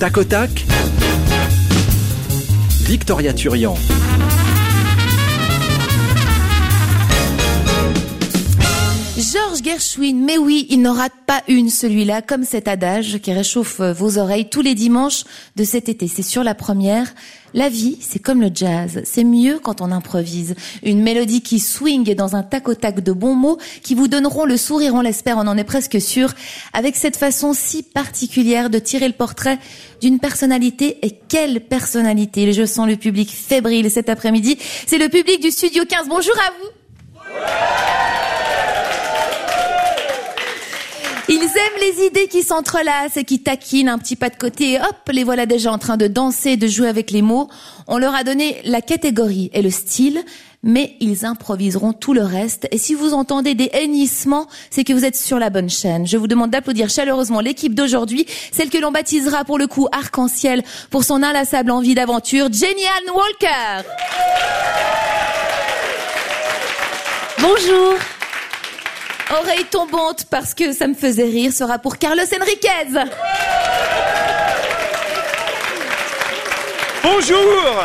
Tac au tac. Victoria Turian. Gershwin, mais oui, il n'en rate pas une celui-là, comme cet adage qui réchauffe vos oreilles tous les dimanches de cet été. C'est sur la première. La vie, c'est comme le jazz. C'est mieux quand on improvise. Une mélodie qui swing dans un tac au tac de bons mots qui vous donneront le sourire, on l'espère, on en est presque sûr, avec cette façon si particulière de tirer le portrait d'une personnalité. Et quelle personnalité! Je sens le public fébrile cet après-midi. C'est le public du Studio 15. Bonjour à vous! Ils aiment les idées qui s'entrelacent et qui taquinent un petit pas de côté et hop, les voilà déjà en train de danser, de jouer avec les mots. On leur a donné la catégorie et le style, mais ils improviseront tout le reste. Et si vous entendez des hennissements, c'est que vous êtes sur la bonne chaîne. Je vous demande d'applaudir chaleureusement l'équipe d'aujourd'hui, celle que l'on baptisera pour le coup arc-en-ciel pour son inlassable envie d'aventure, Jenny Ann Walker. Bonjour. Oreille tombante parce que ça me faisait rire sera pour Carlos Enriquez. Bonjour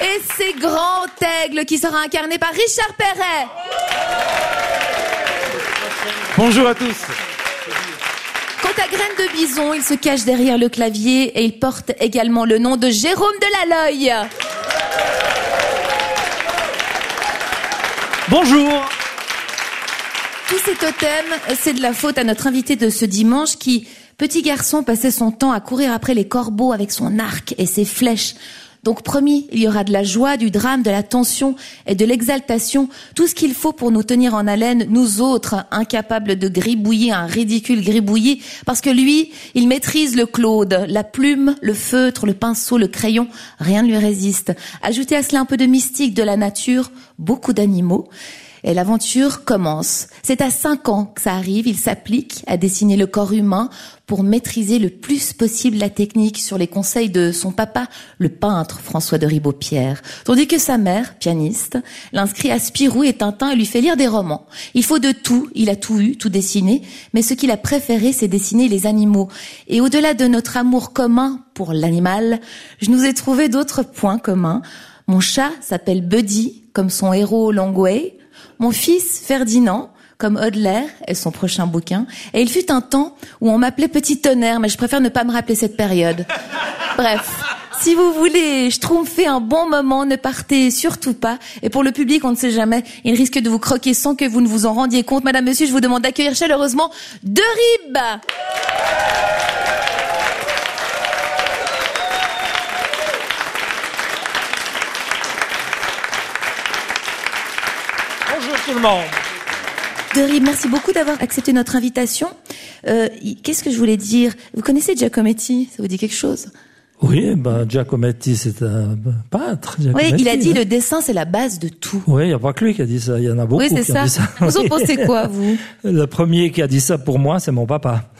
Et c'est Grand Aigle qui sera incarné par Richard Perret. Bonjour à tous Quant à Graine de Bison, il se cache derrière le clavier et il porte également le nom de Jérôme Delaloy. Bonjour Tous ces totems, c'est de la faute à notre invité de ce dimanche qui, petit garçon, passait son temps à courir après les corbeaux avec son arc et ses flèches. Donc promis, il y aura de la joie, du drame, de la tension et de l'exaltation, tout ce qu'il faut pour nous tenir en haleine, nous autres, incapables de gribouiller un ridicule gribouillis, parce que lui, il maîtrise le Claude, la plume, le feutre, le pinceau, le crayon, rien ne lui résiste. Ajoutez à cela un peu de mystique de la nature, beaucoup d'animaux. Et l'aventure commence. C'est à 5 ans que ça arrive. Il s'applique à dessiner le corps humain pour maîtriser le plus possible la technique sur les conseils de son papa, le peintre François de Ribaupierre. Tandis que sa mère, pianiste, l'inscrit à Spirou et Tintin et lui fait lire des romans. Il faut de tout. Il a tout eu, tout dessiné. Mais ce qu'il a préféré, c'est dessiner les animaux. Et au-delà de notre amour commun pour l'animal, je nous ai trouvé d'autres points communs. Mon chat s'appelle Buddy, comme son héros Longway. Mon fils Ferdinand, comme Hodler et son prochain bouquin. Et il fut un temps où on m'appelait Petit Tonnerre, mais je préfère ne pas me rappeler cette période. Bref. Si vous voulez schtroumpfer un bon moment, ne partez surtout pas. Et pour le public, on ne sait jamais, il risque de vous croquer sans que vous ne vous en rendiez compte. Madame, monsieur, je vous demande d'accueillir chaleureusement De Rib. Bonjour tout le monde De Rib, merci beaucoup d'avoir accepté notre invitation. Euh, Qu'est-ce que je voulais dire? Vous connaissez Giacometti? Ça vous dit quelque chose? Oui, ben Giacometti, c'est un peintre. Oui, il a dit hein. le dessin, c'est la base de tout. Oui, il n'y a pas que lui qui a dit ça. Il y en a beaucoup Oui, c'est qui ont ça. dit ça. Vous en pensez quoi, vous? Le premier qui a dit ça pour moi, c'est mon papa,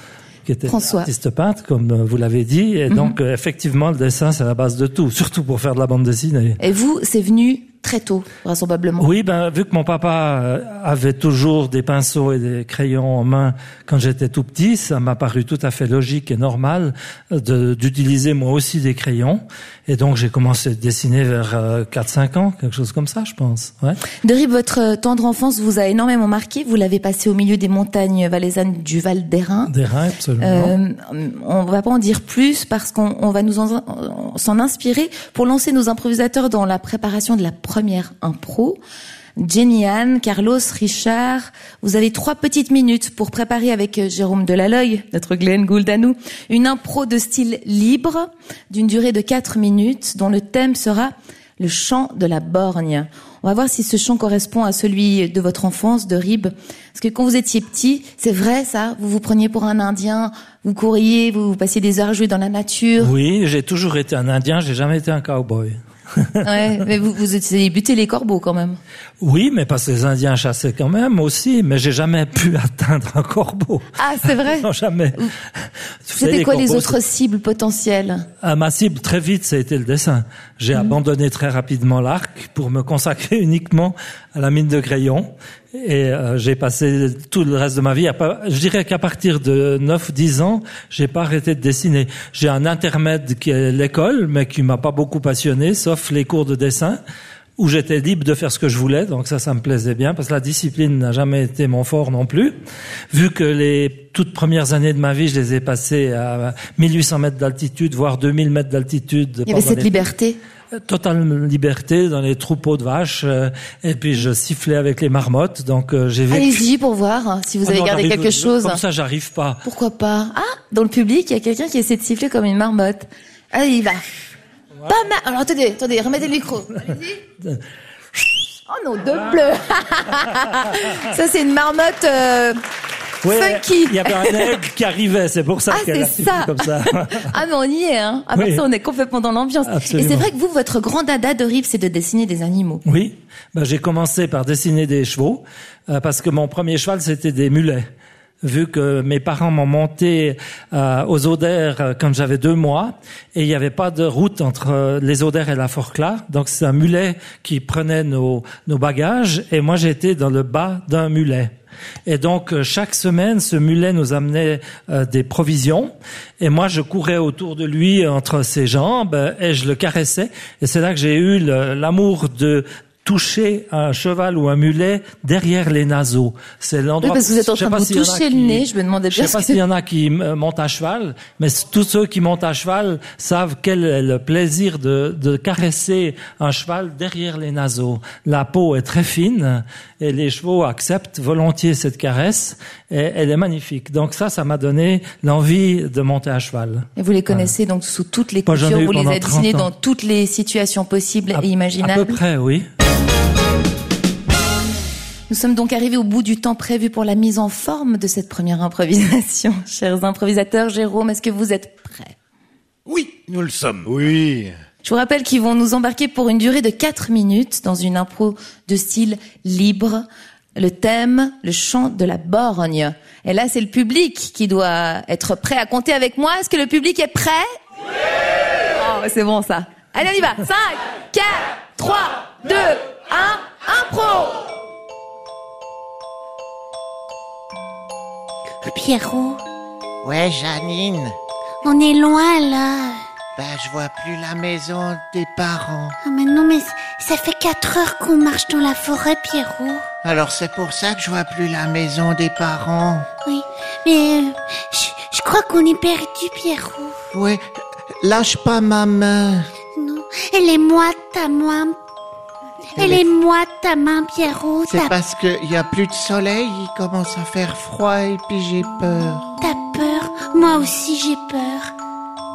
qui était François. Mhm. artiste peintre, comme vous l'avez dit. Et donc, euh, effectivement, le dessin, c'est la base de tout, surtout pour faire de la bande dessinée. Et vous, c'est venu très tôt, vraisemblablement. Oui, ben vu que mon papa euh, avait toujours des pinceaux et des crayons en main quand j'étais tout petit, ça m'a paru tout à fait logique et normal euh, d'utiliser moi aussi des crayons. Et donc j'ai commencé à dessiner vers euh, 4-5 ans, quelque chose comme ça, je pense. Ouais. De Rib, votre euh, tendre enfance vous a énormément marqué. Vous l'avez passé au milieu des montagnes valaisannes du Val d'Airain. Des reins, absolument. Euh, on va pas en dire plus parce qu'on on va nous en- s'en inspirer pour lancer nos improvisateurs dans la préparation de la première impro. Jenny Anne, Carlos, Richard, vous avez trois petites minutes pour préparer avec euh, Jérôme Delaloy, notre Glenn Gould à nous, une impro de style libre d'une durée de quatre minutes dont le thème sera le chant de la borgne. On va voir si ce chant correspond à celui de votre enfance, de Rib. Parce que quand vous étiez petit, c'est vrai ça, vous vous preniez pour un Indien, vous couriez, vous passiez des heures à jouer dans la nature. Oui, j'ai toujours été un Indien, j'ai jamais été un cowboy. Ouais, mais vous, vous étiez buté les corbeaux quand même. Oui, mais parce que les Indiens chassaient quand même aussi, mais j'ai jamais pu atteindre un corbeau. Ah, c'est vrai Non, jamais. C'était quoi les corbeaux, autres cibles potentielles À ma cible, très vite, ça a été le dessin. J'ai abandonné très rapidement l'arc pour me consacrer uniquement à la mine de crayon. Et euh, j'ai passé tout le reste de ma vie. À, pas- je dirais qu'à partir de 9-10 ans, j'ai pas arrêté de dessiner. J'ai un intermède qui est l'école, mais qui m'a pas beaucoup passionné, sauf les cours de dessin où j'étais libre de faire ce que je voulais, donc ça, ça me plaisait bien, parce que la discipline n'a jamais été mon fort non plus. Vu que les toutes premières années de ma vie, je les ai passées à 1800 mètres d'altitude, voire 2000 mètres d'altitude. Il y avait cette les- liberté. Totale liberté dans les troupeaux de vaches, euh, et puis je sifflais avec les marmottes, donc euh, j'ai vécu. Allez-y pour voir hein, si vous Ah avez non, gardé quelque chose. Comme ça, j'arrive pas. Pourquoi pas? Ah, dans le public, il y a quelqu'un qui essaie de siffler comme une marmotte. Allez, il va. Pas mal. Alors attendez, attendez, remettez le micro. Allez-y. Oh non, de bleu. ça c'est une marmotte. euh, Ouais, Funky. Il y avait un aigle qui arrivait, c'est pour ça Ah, qu'elle a comme ça. Ah mais on y est, hein. À part Oui. ça, on est complètement dans l'ambiance. Et c'est vrai que vous, votre grand dada de rêve, c'est de dessiner des animaux. Oui, ben, j'ai commencé par dessiner des chevaux euh, parce que mon premier cheval c'était des mulets. Vu que mes parents m'ont monté euh, aux Odères euh, quand j'avais deux mois et il n'y avait pas de route entre euh, les Odères et la Forclaz, donc c'est un mulet qui prenait nos, nos bagages et moi j'étais dans le bas d'un mulet. Et donc euh, chaque semaine, ce mulet nous amenait euh, des provisions. Et moi je courais autour de lui entre ses jambes euh, et je le caressais. Et c'est là que j'ai eu l'amour de toucher un cheval ou un mulet derrière les naseaux. C'est l'endroit. Oui, parce que vous êtes en je train de vous toucher le qui- nez, je me demandais Je bien sais pas que- s'il y en a qui euh, montent à cheval, mais tous ceux qui montent à cheval savent quel est le plaisir de, de caresser un cheval derrière les naseaux. La peau est très fine et les chevaux acceptent volontiers cette caresse et elle est magnifique. Donc ça, ça m'a donné l'envie de monter à cheval. Et vous les connaissez donc sous toutes les coutures, eu vous les avez dessinés 30 ans. dans toutes les situations possibles À- et imaginables. À peu près, oui. Nous sommes donc arrivés au bout du temps prévu pour la mise en forme de cette première improvisation. Chers improvisateurs, Jérôme, est-ce que vous êtes prêts? Oui, nous le sommes. Oui. Je vous rappelle qu'ils vont nous embarquer pour une durée de 4 minutes dans une impro de style libre. Le thème, le chant de la borgne. Et là, c'est le public qui doit être prêt à compter avec moi. Est-ce que le public est prêt? Oh, c'est bon ça. Allez, on y va. 5, 4, 3, 2, 1, impro Pierrot, Ouais, Janine. on est loin là. Ben, je vois plus la maison des parents. Ah, mais non, mais ça fait quatre heures qu'on marche dans la forêt, Pierrot. Alors c'est pour ça que je vois plus la maison des parents. Oui, mais euh, je, je crois qu'on est perdu, Pierrot. Ouais, lâche pas ma main. Non, elle est moite ta main. Elle est moite ta main, Pierrot. C'est parce qu'il y a plus de soleil, il commence à faire froid et puis j'ai peur. t'as peur? Moi aussi, j'ai peur.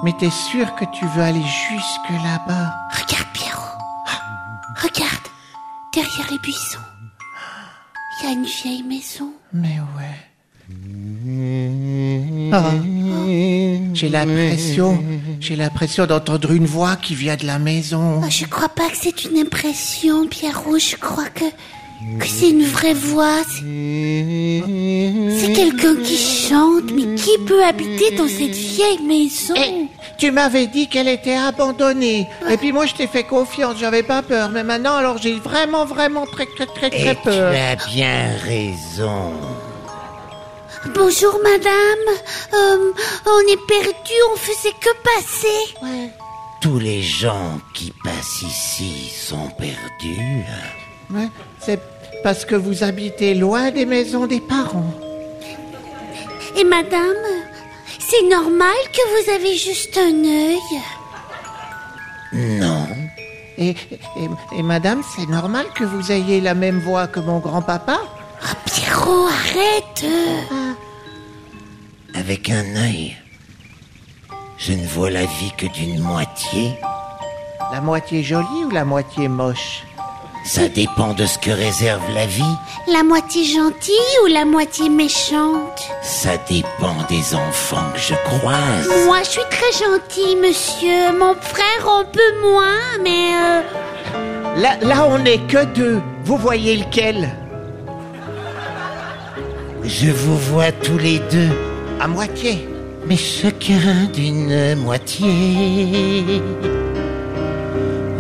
Mais t'es sûr que tu veux aller jusque là-bas? Regarde, Pierrot. Ah, Regarde, derrière les buissons. Il y a une vieille maison. Mais ouais. Ah. J'ai l'impression, j'ai l'impression d'entendre une voix qui vient de la maison. Ah, je crois pas que c'est une impression, Pierrot. Je crois que, que c'est une vraie voix. C'est quelqu'un qui chante. Mais qui peut habiter dans cette vieille maison? Eh, tu m'avais dit qu'elle était abandonnée. Et puis moi, je t'ai fait confiance, j'avais pas peur. Mais maintenant, alors j'ai vraiment, vraiment très, très, très, très peur. as bien raison. Bonjour, madame. Euh, on est perdu. On faisait que passer. Tous les gens qui passent ici sont perdus. Ouais, c'est parce que vous habitez loin des maisons des parents. Et madame, c'est normal que vous avez juste un œil? Non. Et, et, et madame, c'est normal que vous ayez la même voix que mon grand-papa? Ah, Pierrot, arrête. Avec un œil, je ne vois la vie que d'une moitié. La moitié jolie ou la moitié moche? Ça dépend de ce que réserve la vie. La moitié gentille ou la moitié méchante? Ça dépend des enfants que je croise. Moi, je suis très gentille, monsieur. Mon frère, un peu moins, mais... euh, Là, là, on n'est que deux. Vous voyez lequel? Je vous vois tous les deux, À moitié. mais chacun d'une moitié.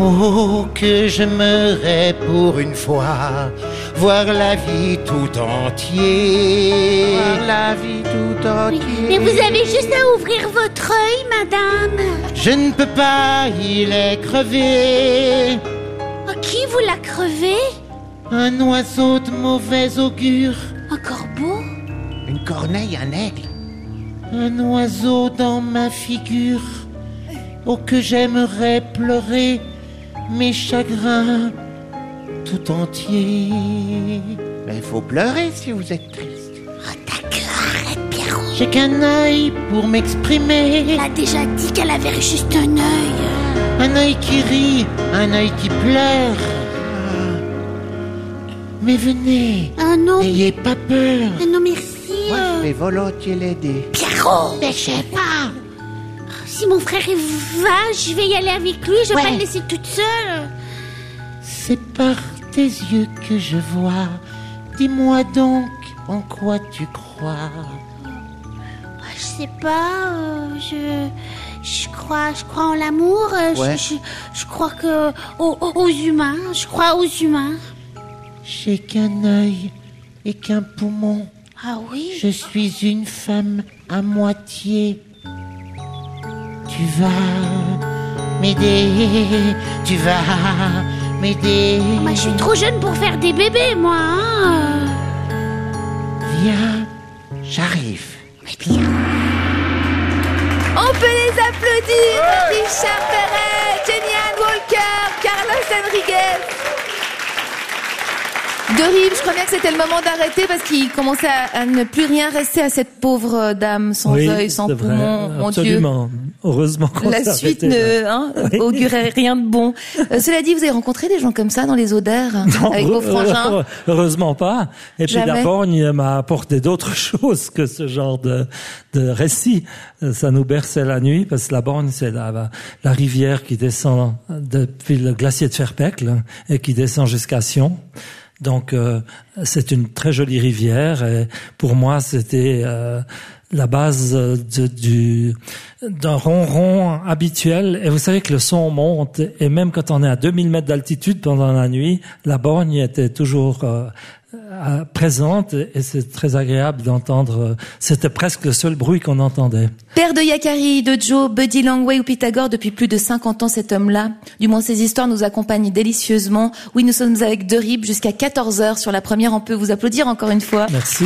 Oh, que j'aimerais pour une fois voir la vie tout entier. Voir la vie tout entière. Mais vous avez juste à ouvrir votre œil, madame. Je ne peux pas, il est crevé. Oh, qui vous l'a crevé? Un oiseau de mauvais augure. Un corbeau? Une corneille, un aigle. Un oiseau dans ma figure. Oh, que j'aimerais pleurer mes chagrins tout entiers. Mais il faut pleurer si vous êtes triste. Oh, d'accord, arrête, Pierrot. J'ai qu'un œil pour m'exprimer. Elle a déjà dit qu'elle avait juste un œil. Un œil qui rit, un œil qui pleure. Mais venez, Ah non, n'ayez pas peur. mais non merci. Moi, je vais volontiers l'aider. Pierrot Mais je sais pas. Si mon frère il va, je vais y aller avec lui, je vais pas le laisser toute seule. C'est par tes yeux que je vois. Dis-moi donc en quoi tu crois? Bah, Je sais pas, euh, je, je crois, je crois en l'amour, euh, je- Ouais. je, je, crois que aux, aux- aux humains, je crois aux humains. J'ai qu'un œil et qu'un poumon. Ah oui Je suis une femme à moitié. Tu vas m'aider, tu vas m'aider. Moi, je suis trop jeune pour faire des bébés, moi. Hein. Viens, j'arrive. On peut les applaudir Richard Perret, Jenny Ann Walker, Carlos Enriguez. De Rive, je crois bien que c'était le moment d'arrêter parce qu'il commençait à, à ne plus rien rester à cette pauvre dame sans Oui, œil, sans poumon. Mon Dieu. absolument. Heureusement qu'on La suite ne hein, Oui. augurait rien de bon. Euh, cela dit, vous avez rencontré des gens comme ça dans les odeurs Non, avec vos frangins? heure- Heureusement pas. Et puis Jamais. la borgne m'a apporté d'autres choses que ce genre de, de récit. Euh, Ça nous berçait la nuit parce que la borgne, c'est la, la rivière qui descend depuis le glacier de Ferpecle et qui descend jusqu'à Sion. Donc euh, c'est une très jolie rivière et pour moi c'était euh, la base de- du d'un ronron habituel. Et vous savez que le son monte et même quand on est à 2000 mètres d'altitude pendant la nuit la borgne était toujours euh, présente et c'est très agréable d'entendre euh, c'était presque le seul bruit qu'on entendait Père de Yakari, de Joe, Buddy Langway ou Pythagore, depuis plus de 50 ans, cet homme-là, du moins ses histoires nous accompagnent délicieusement. Oui, nous sommes avec De Rib jusqu'à 14 heures sur la première. On peut vous applaudir encore une fois. merci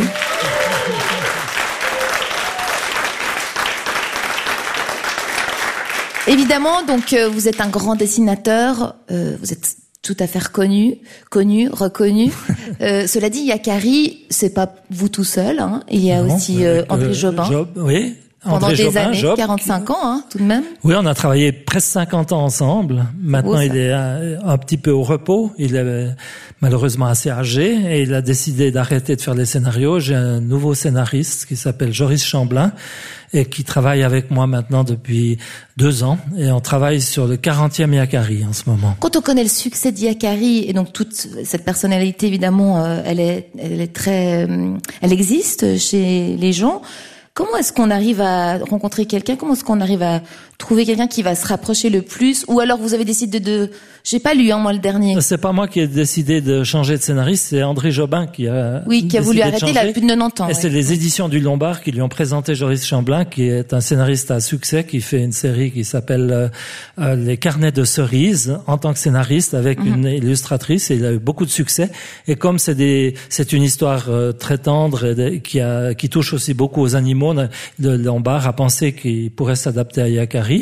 Évidemment, donc euh, vous êtes un grand dessinateur, euh, vous êtes tout à fait reconnu, connu, reconnu. Euh, cela dit, Yakari, c'est pas vous tout seul. Hein. Il y a Non, aussi euh, André euh, Jobin. Job, oui Pendant André des Jobin, années, Job, 45 ans, hein, tout de même. Oui, on a travaillé presque 50 ans ensemble. Maintenant, il est un, un petit peu au repos. Il est euh, malheureusement assez âgé et il a décidé d'arrêter de faire les scénarios. J'ai un nouveau scénariste qui s'appelle Joris Chamblin et qui travaille avec moi maintenant depuis deux ans. Et on travaille sur le 40e Yakari en ce moment. Quand on connaît le succès d'Iakari et donc toute cette personnalité, évidemment, euh, elle est, elle est très, euh, elle existe chez les gens. Comment est-ce qu'on arrive à rencontrer quelqu'un? Comment est-ce qu'on arrive à trouver quelqu'un qui va se rapprocher le plus Ou alors vous avez décidé de, j'ai pas lu hein, moi le dernier. C'est pas moi qui ai décidé de changer de scénariste, c'est André Jobin qui a Oui, qui a voulu arrêter. Il a plus de 90 ans. Et ouais. c'est les éditions du Lombard qui lui ont présenté Joris Chamblin, qui est un scénariste à succès, qui fait une série qui s'appelle euh, euh, Les Carnets de cerises en tant que scénariste avec Mhm. une illustratrice. Et il a eu beaucoup de succès. Et comme c'est des, c'est une histoire euh, très tendre et de- qui a, qui touche aussi beaucoup aux animaux, le Lombard a pensé qu'il pourrait s'adapter à Yakari.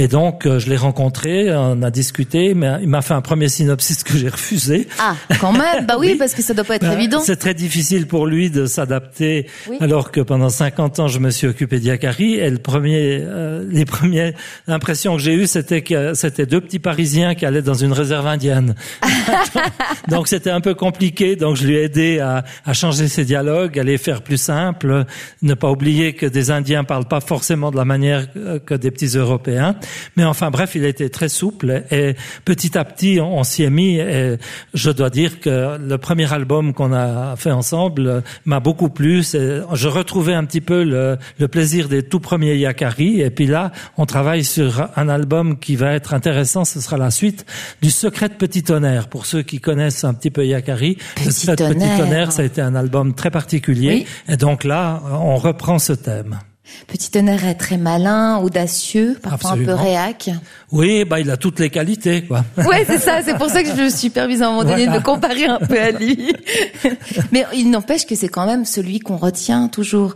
Et donc, euh, je l'ai rencontré, on a discuté, mais il m'a fait un premier synopsis que j'ai refusé. Ah, quand même? Bah oui, Oui. parce que ça doit pas être Ben, évident. C'est très difficile pour lui de s'adapter, Oui. alors que pendant 50 ans, je me suis occupé d'Yakari. Et le premier, euh, les premières impressions que j'ai eues, c'était que c'était deux petits Parisiens qui allaient dans une réserve indienne. donc c'était un peu compliqué. Donc je lui ai aidé à, à changer ses dialogues, à les faire plus simples, ne pas oublier que des Indiens parlent pas forcément de la manière euh, que des petits Européens. Mais enfin bref, il a été très souple et petit à petit, on, s'y est mis. Et je dois dire que le premier album qu'on a fait ensemble m'a beaucoup plu. Je retrouvais un petit peu le, le, plaisir des tout premiers Yakari. Et puis là, on travaille sur un album qui va être intéressant. Ce sera la suite du Secret de Petit Tonnerre. Pour ceux qui connaissent un petit peu Yakari, le Secret de Petit Tonnerre, ça a été un album très particulier. Et donc là, on reprend ce thème. Petit tonnerre est très malin, audacieux, parfois un peu réac. Oui, bah il a toutes les qualités, quoi. Ouais, c'est ça. C'est pour ça que je me suis permise à un moment donné de comparer un peu à lui. Mais il n'empêche que c'est quand même celui qu'on retient toujours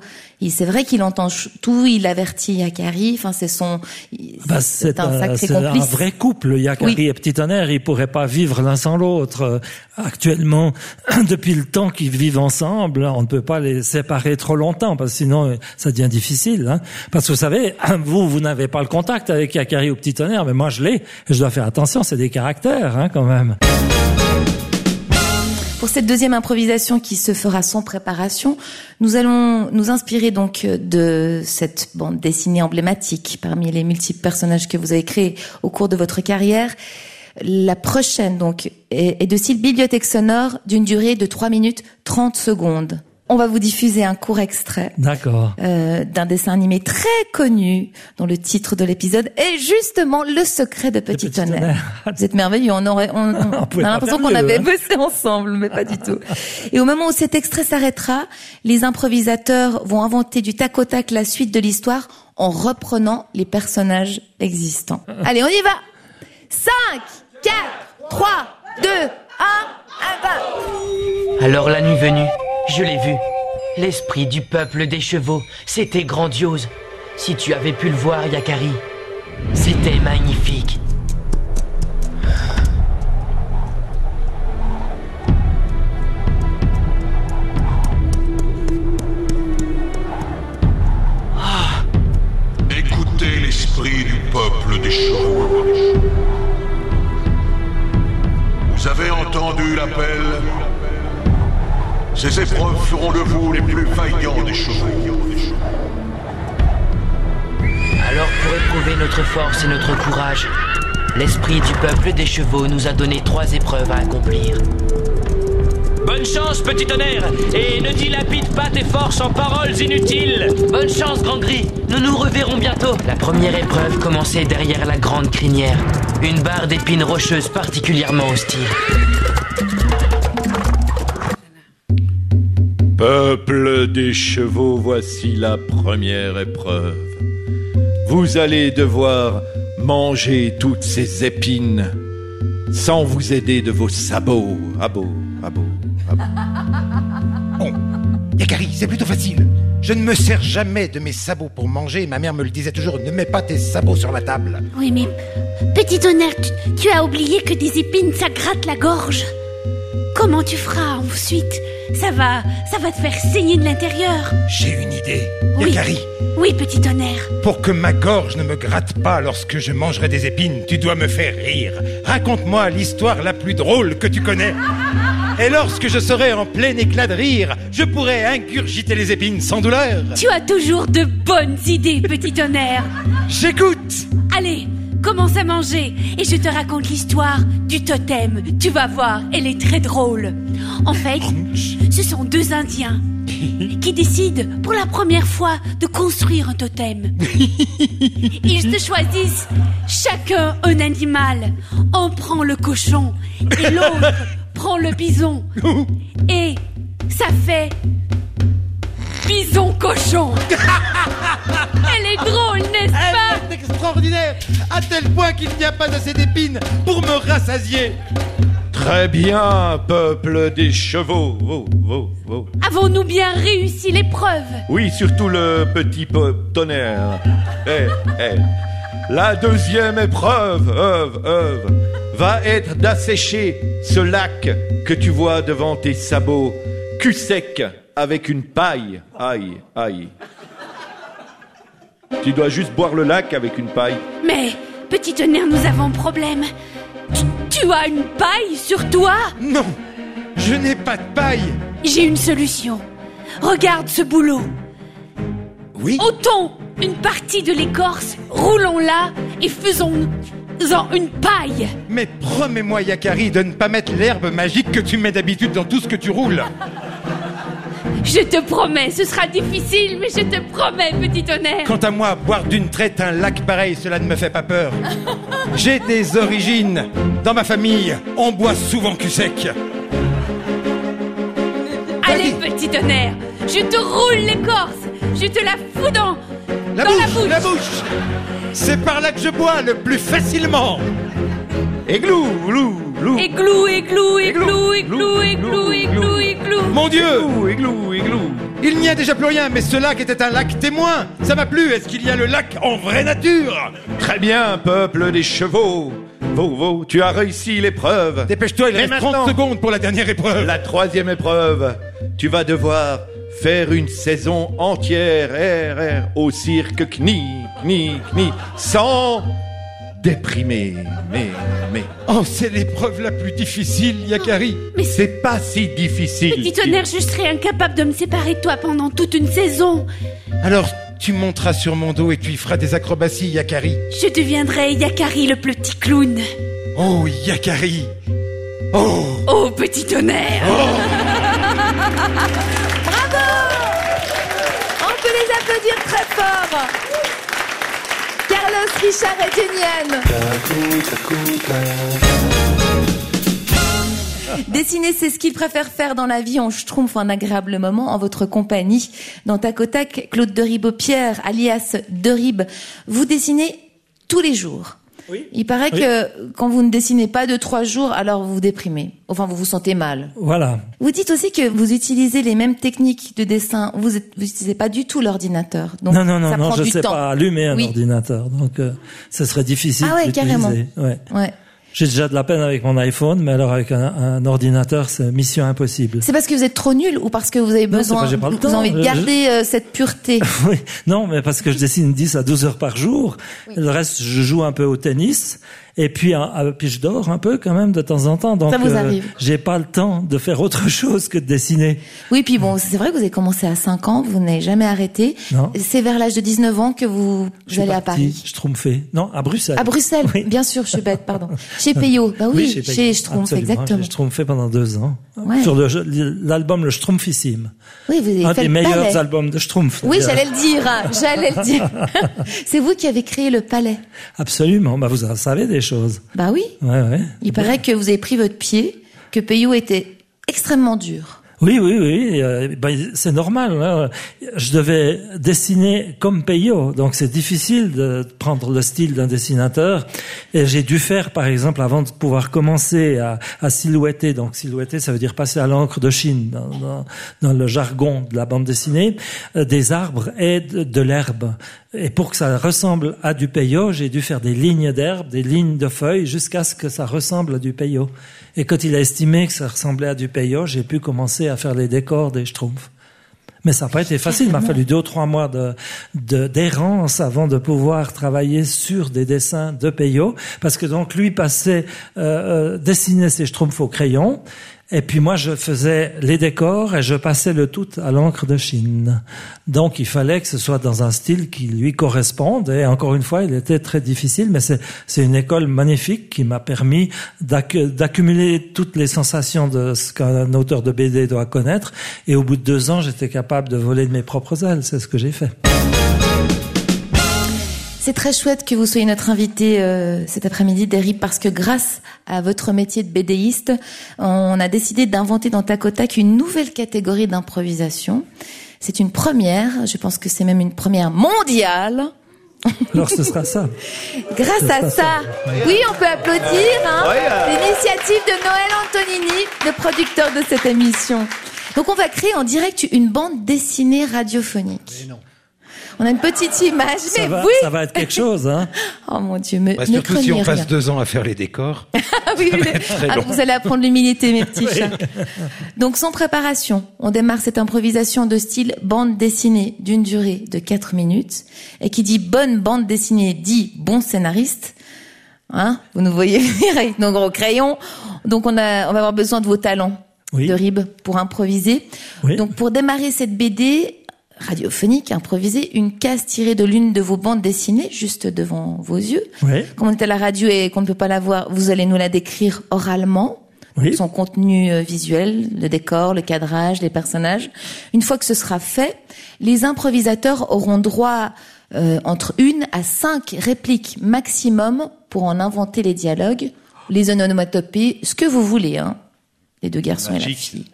c'est vrai qu'il entend tout, il avertit Yakari. Enfin, c'est son, bah, c'est un sacré complice. un vrai couple, Yakari et Petit Tonnerre. Ils pourraient pas vivre l'un sans l'autre. Euh, actuellement, depuis le temps qu'ils vivent ensemble, on ne peut pas les séparer trop longtemps, parce que sinon, ça devient difficile. Hein. Parce que vous savez, vous, vous n'avez pas le contact avec Yakari ou Petit Tonnerre, mais moi, je l'ai. Je dois faire attention. C'est des caractères, hein, quand même. Pour cette deuxième improvisation qui se fera sans préparation, nous allons nous inspirer donc de cette bande dessinée emblématique parmi les multiples personnages que vous avez créés au cours de votre carrière. La prochaine donc est de style bibliothèque sonore d'une durée de 3 minutes 30 secondes. On va vous diffuser un court extrait euh, d'un dessin animé très connu dont le titre de l'épisode est justement Le secret de Petit, Tonnerre. Vous êtes merveilleux, on aurait on, a l'impression qu'on avait hein. bossé ensemble, mais pas du tout. Et au moment où cet extrait s'arrêtera, les improvisateurs vont inventer du tac au tac la suite de l'histoire en reprenant les personnages existants. Allez, on y va 5, 4, 3, 2, 1, 1, 20 Alors la nuit venue je l'ai vu. L'esprit du peuple des chevaux, c'était grandiose. Si tu avais pu le voir, Yakari, c'était magnifique. Ah. Écoutez l'esprit du peuple des chevaux. Vous avez entendu l'appel ces épreuves feront de vous les plus vaillants des chevaux. Alors pour éprouver notre force et notre courage, l'esprit du peuple des chevaux nous a donné trois épreuves à accomplir. Bonne chance, petit tonnerre, et ne dilapide pas tes forces en paroles inutiles. Bonne chance, Grand Gris, nous nous reverrons bientôt. La première épreuve commençait derrière la grande crinière, une barre d'épines rocheuses particulièrement hostile. Peuple des chevaux, voici la première épreuve. Vous allez devoir manger toutes ces épines sans vous aider de vos sabots. Abo, abo. Bon, Yakari, c'est plutôt facile. Je ne me sers jamais de mes sabots pour manger. Ma mère me le disait toujours, ne mets pas tes sabots sur la table. Oui, mais petit honneur, tu as oublié que des épines, ça gratte la gorge. Comment tu feras ensuite Ça va, ça va te faire saigner de l'intérieur. J'ai une idée. Oui. Yakari. Oui, petit tonnerre. Pour que ma gorge ne me gratte pas lorsque je mangerai des épines, tu dois me faire rire. Raconte-moi l'histoire la plus drôle que tu connais. Et lorsque je serai en plein éclat de rire, je pourrai ingurgiter les épines sans douleur. Tu as toujours de bonnes idées, petit tonnerre. J'écoute. Allez, commence à manger et je te raconte l'histoire du totem. Tu vas voir, elle est très drôle. En fait, ce sont deux Indiens qui décident pour la première fois de construire un totem. Ils se choisissent chacun un animal. On prend le cochon et l'autre prend le bison. Et ça fait bison cochon. Elle est drôle, n'est-ce pas Elle est extraordinaire, à tel point qu'il n'y a pas assez d'épines pour me rassasier. Très bien, peuple des chevaux. Avons-nous bien réussi l'épreuve? Oui, surtout le petit tonnerre. Eh, eh. La deuxième épreuve, œuvre, œuvre, va être d'assécher ce lac que tu vois devant tes sabots, cul sec avec une paille. Aïe, aïe. Tu dois juste boire le lac avec une paille. Mais, petit tonnerre, nous avons un problème. Tu, as une paille sur toi? Non, je n'ai pas de paille. J'ai une solution. Regarde ce boulot. Oui? Ôtons une partie de l'écorce, roulons-la et faisons Donne-en une paille Mais promets-moi, Yakari, de ne pas mettre l'herbe magique que tu mets d'habitude dans tout ce que tu roules. Je te promets, ce sera difficile, mais je te promets, petit tonnerre Quant à moi, boire d'une traite un lac pareil, cela ne me fait pas peur. J'ai des origines. Dans ma famille, on boit souvent cul sec. Allez, petit tonnerre Je te roule l'écorce Je te la fous dans... La dans bouche, la bouche la bouche C'est par là que je bois le plus facilement. Églou, glou, glou. Églou, églou, églou, églou, églou, églou, églou Mon Dieu Églou, églou. Il n'y a déjà plus rien, mais ce lac était un lac témoin. Ça m'a plu. Est-ce qu'il y a le lac en vraie nature? Très bien, peuple des chevaux. Vaux, tu as réussi l'épreuve. Dépêche-toi, il Et reste 30 maintenant secondes pour la dernière épreuve. La troisième épreuve. Tu vas devoir faire une saison entière RR au cirque Kni, Kni, Kni, sans déprimer. Mais, mais, Oh, c'est l'épreuve la plus difficile, Yakari. c'est pas si difficile. Petit tonnerre, je serai incapable de me séparer de toi pendant toute une saison Alors, tu monteras sur mon dos et tu y feras des acrobaties, Yakari. Je deviendrai Yakari le petit clown Oh, Yakari. Oh. Oh, petit tonnerre Bravo On peut les applaudir très fort. Carlos, Richard et Jeniane. Dessiner, c'est ce qu'il préfère faire dans la vie. On schtroumpf un agréable moment en votre compagnie. Dans Tac au Tac, Claude Deribeau-Pierre, alias Derib, vous dessinez tous les jours. Oui. Il paraît Oui. que quand vous ne dessinez pas de trois jours, alors vous vous déprimez. Enfin, vous vous sentez mal. Voilà. Vous dites aussi que vous utilisez les mêmes techniques de dessin. Vous n'utilisez pas du tout l'ordinateur. Donc, non, non, non, ça non, prend je du sais temps. pas allumer un Oui. ordinateur, donc euh, ce serait difficile Ah ouais, carrément. Ouais. Ouais. J'ai déjà de la peine avec mon iPhone, mais alors avec un, un ordinateur, c'est mission impossible. C'est parce que vous êtes trop nul ou parce que vous avez Non, besoin, j'ai pas vous avez envie de Je- garder euh, cette pureté? Oui, non, mais parce que je dessine 10 à 12 heures par jour. Le reste, je joue un peu au tennis. Et puis, puis je dors un peu quand même de temps en temps. Donc, Ça vous arrive. j'ai pas le temps de faire autre chose que de dessiner. Oui, puis bon, c'est vrai que vous avez commencé à 5 ans, vous n'avez jamais arrêté. Non. C'est vers l'âge de 19 ans que vous, Je allez à Paris. Schtroumpfé. Non, à Bruxelles. À Bruxelles, Oui. bien sûr, je suis bête, pardon. Chez Payot, bah oui, Payot. chez Schtroumpf, exactement. J'ai Schtroumpfé pendant deux ans. Ouais. Sur l'album Le Schtroumpfissime. Oui, vous avez Un fait des le meilleurs palais. albums de Schtroumpf. Oui, j'allais le dire, j'allais le dire. c'est vous qui avez créé le palais. Absolument. Bah, vous en savez des choses. Bah oui. Ouais, ouais. Il paraît que vous avez pris votre pied, que Payot était extrêmement dur. Oui, oui, oui. euh, ben, c'est normal. hein. Je devais dessiner comme Peyo, donc c'est difficile de prendre le style d'un dessinateur. Et j'ai dû faire, par exemple, avant de pouvoir commencer à, à silhouetter. Donc silhouetter, ça veut dire passer à l'encre de Chine dans, dans- dans le jargon de la bande dessinée, euh, des arbres et de, de l'herbe. Et pour que ça ressemble à du Peyo, j'ai dû faire des lignes d'herbe, des lignes de feuilles, jusqu'à ce que ça ressemble à du Peyo. Et quand il a estimé que ça ressemblait à du Peyo, j'ai pu commencer à faire les décors des Schtroumpfs. Mais ça n'a pas été facile. Il m'a fallu deux ou trois mois de de- d'errance avant de pouvoir travailler sur des dessins de Peyo, parce que donc lui passait euh, euh, dessiner ses Schtroumpfs au crayon, et puis moi je faisais les décors et je passais le tout à l'encre de Chine. Donc il fallait que ce soit dans un style qui lui corresponde. Et encore une fois, il était très difficile, mais c'est une école magnifique qui m'a permis d'accu- d'accumuler toutes les sensations de ce qu'un auteur de BD doit connaître. Et au bout de deux ans, j'étais capable de voler de mes propres ailes. C'est ce que j'ai fait. C'est très chouette que vous soyez notre invité euh, cet après-midi, Derry, parce que grâce à votre métier de BDiste, on a décidé d'inventer dans Tac au Tac une nouvelle catégorie d'improvisation. C'est une première, je pense que c'est même une première mondiale. Alors ce sera ça. Grâce à ça, oui, on peut applaudir. Hein, Ouais, euh. L'initiative de Noël Antonini, le producteur de cette émission. Donc on va créer en direct une bande dessinée radiophonique. On a une petite image, Ça mais va, oui. ça va être quelque chose. Hein. Oh mon Dieu, me, Bah, ne surtout si on passe deux ans à faire les décors. Ah oui, ah, long. vous allez apprendre l'humilité, mes petits chats. Donc, sans préparation, on démarre cette improvisation de style bande dessinée d'une durée de 4 minutes. Et qui dit bonne bande dessinée dit bon scénariste. Hein Vous nous voyez venir avec nos gros crayons. Donc, on, a, on va avoir besoin de vos talents Oui. de Rib pour improviser. Oui. Donc, pour démarrer cette BD, radiophonique, improvisée, une case tirée de l'une de vos bandes dessinées, juste devant vos yeux. Oui. Comme on est à la radio et qu'on ne peut pas la voir, vous allez nous la décrire oralement. Oui. Son contenu euh, visuel, le décor, le cadrage, les personnages. Une fois que ce sera fait, les improvisateurs auront droit euh, entre une à cinq répliques maximum pour en inventer les dialogues, les onomatopées, ce que vous voulez, hein. Les deux garçons et la Magique. fille.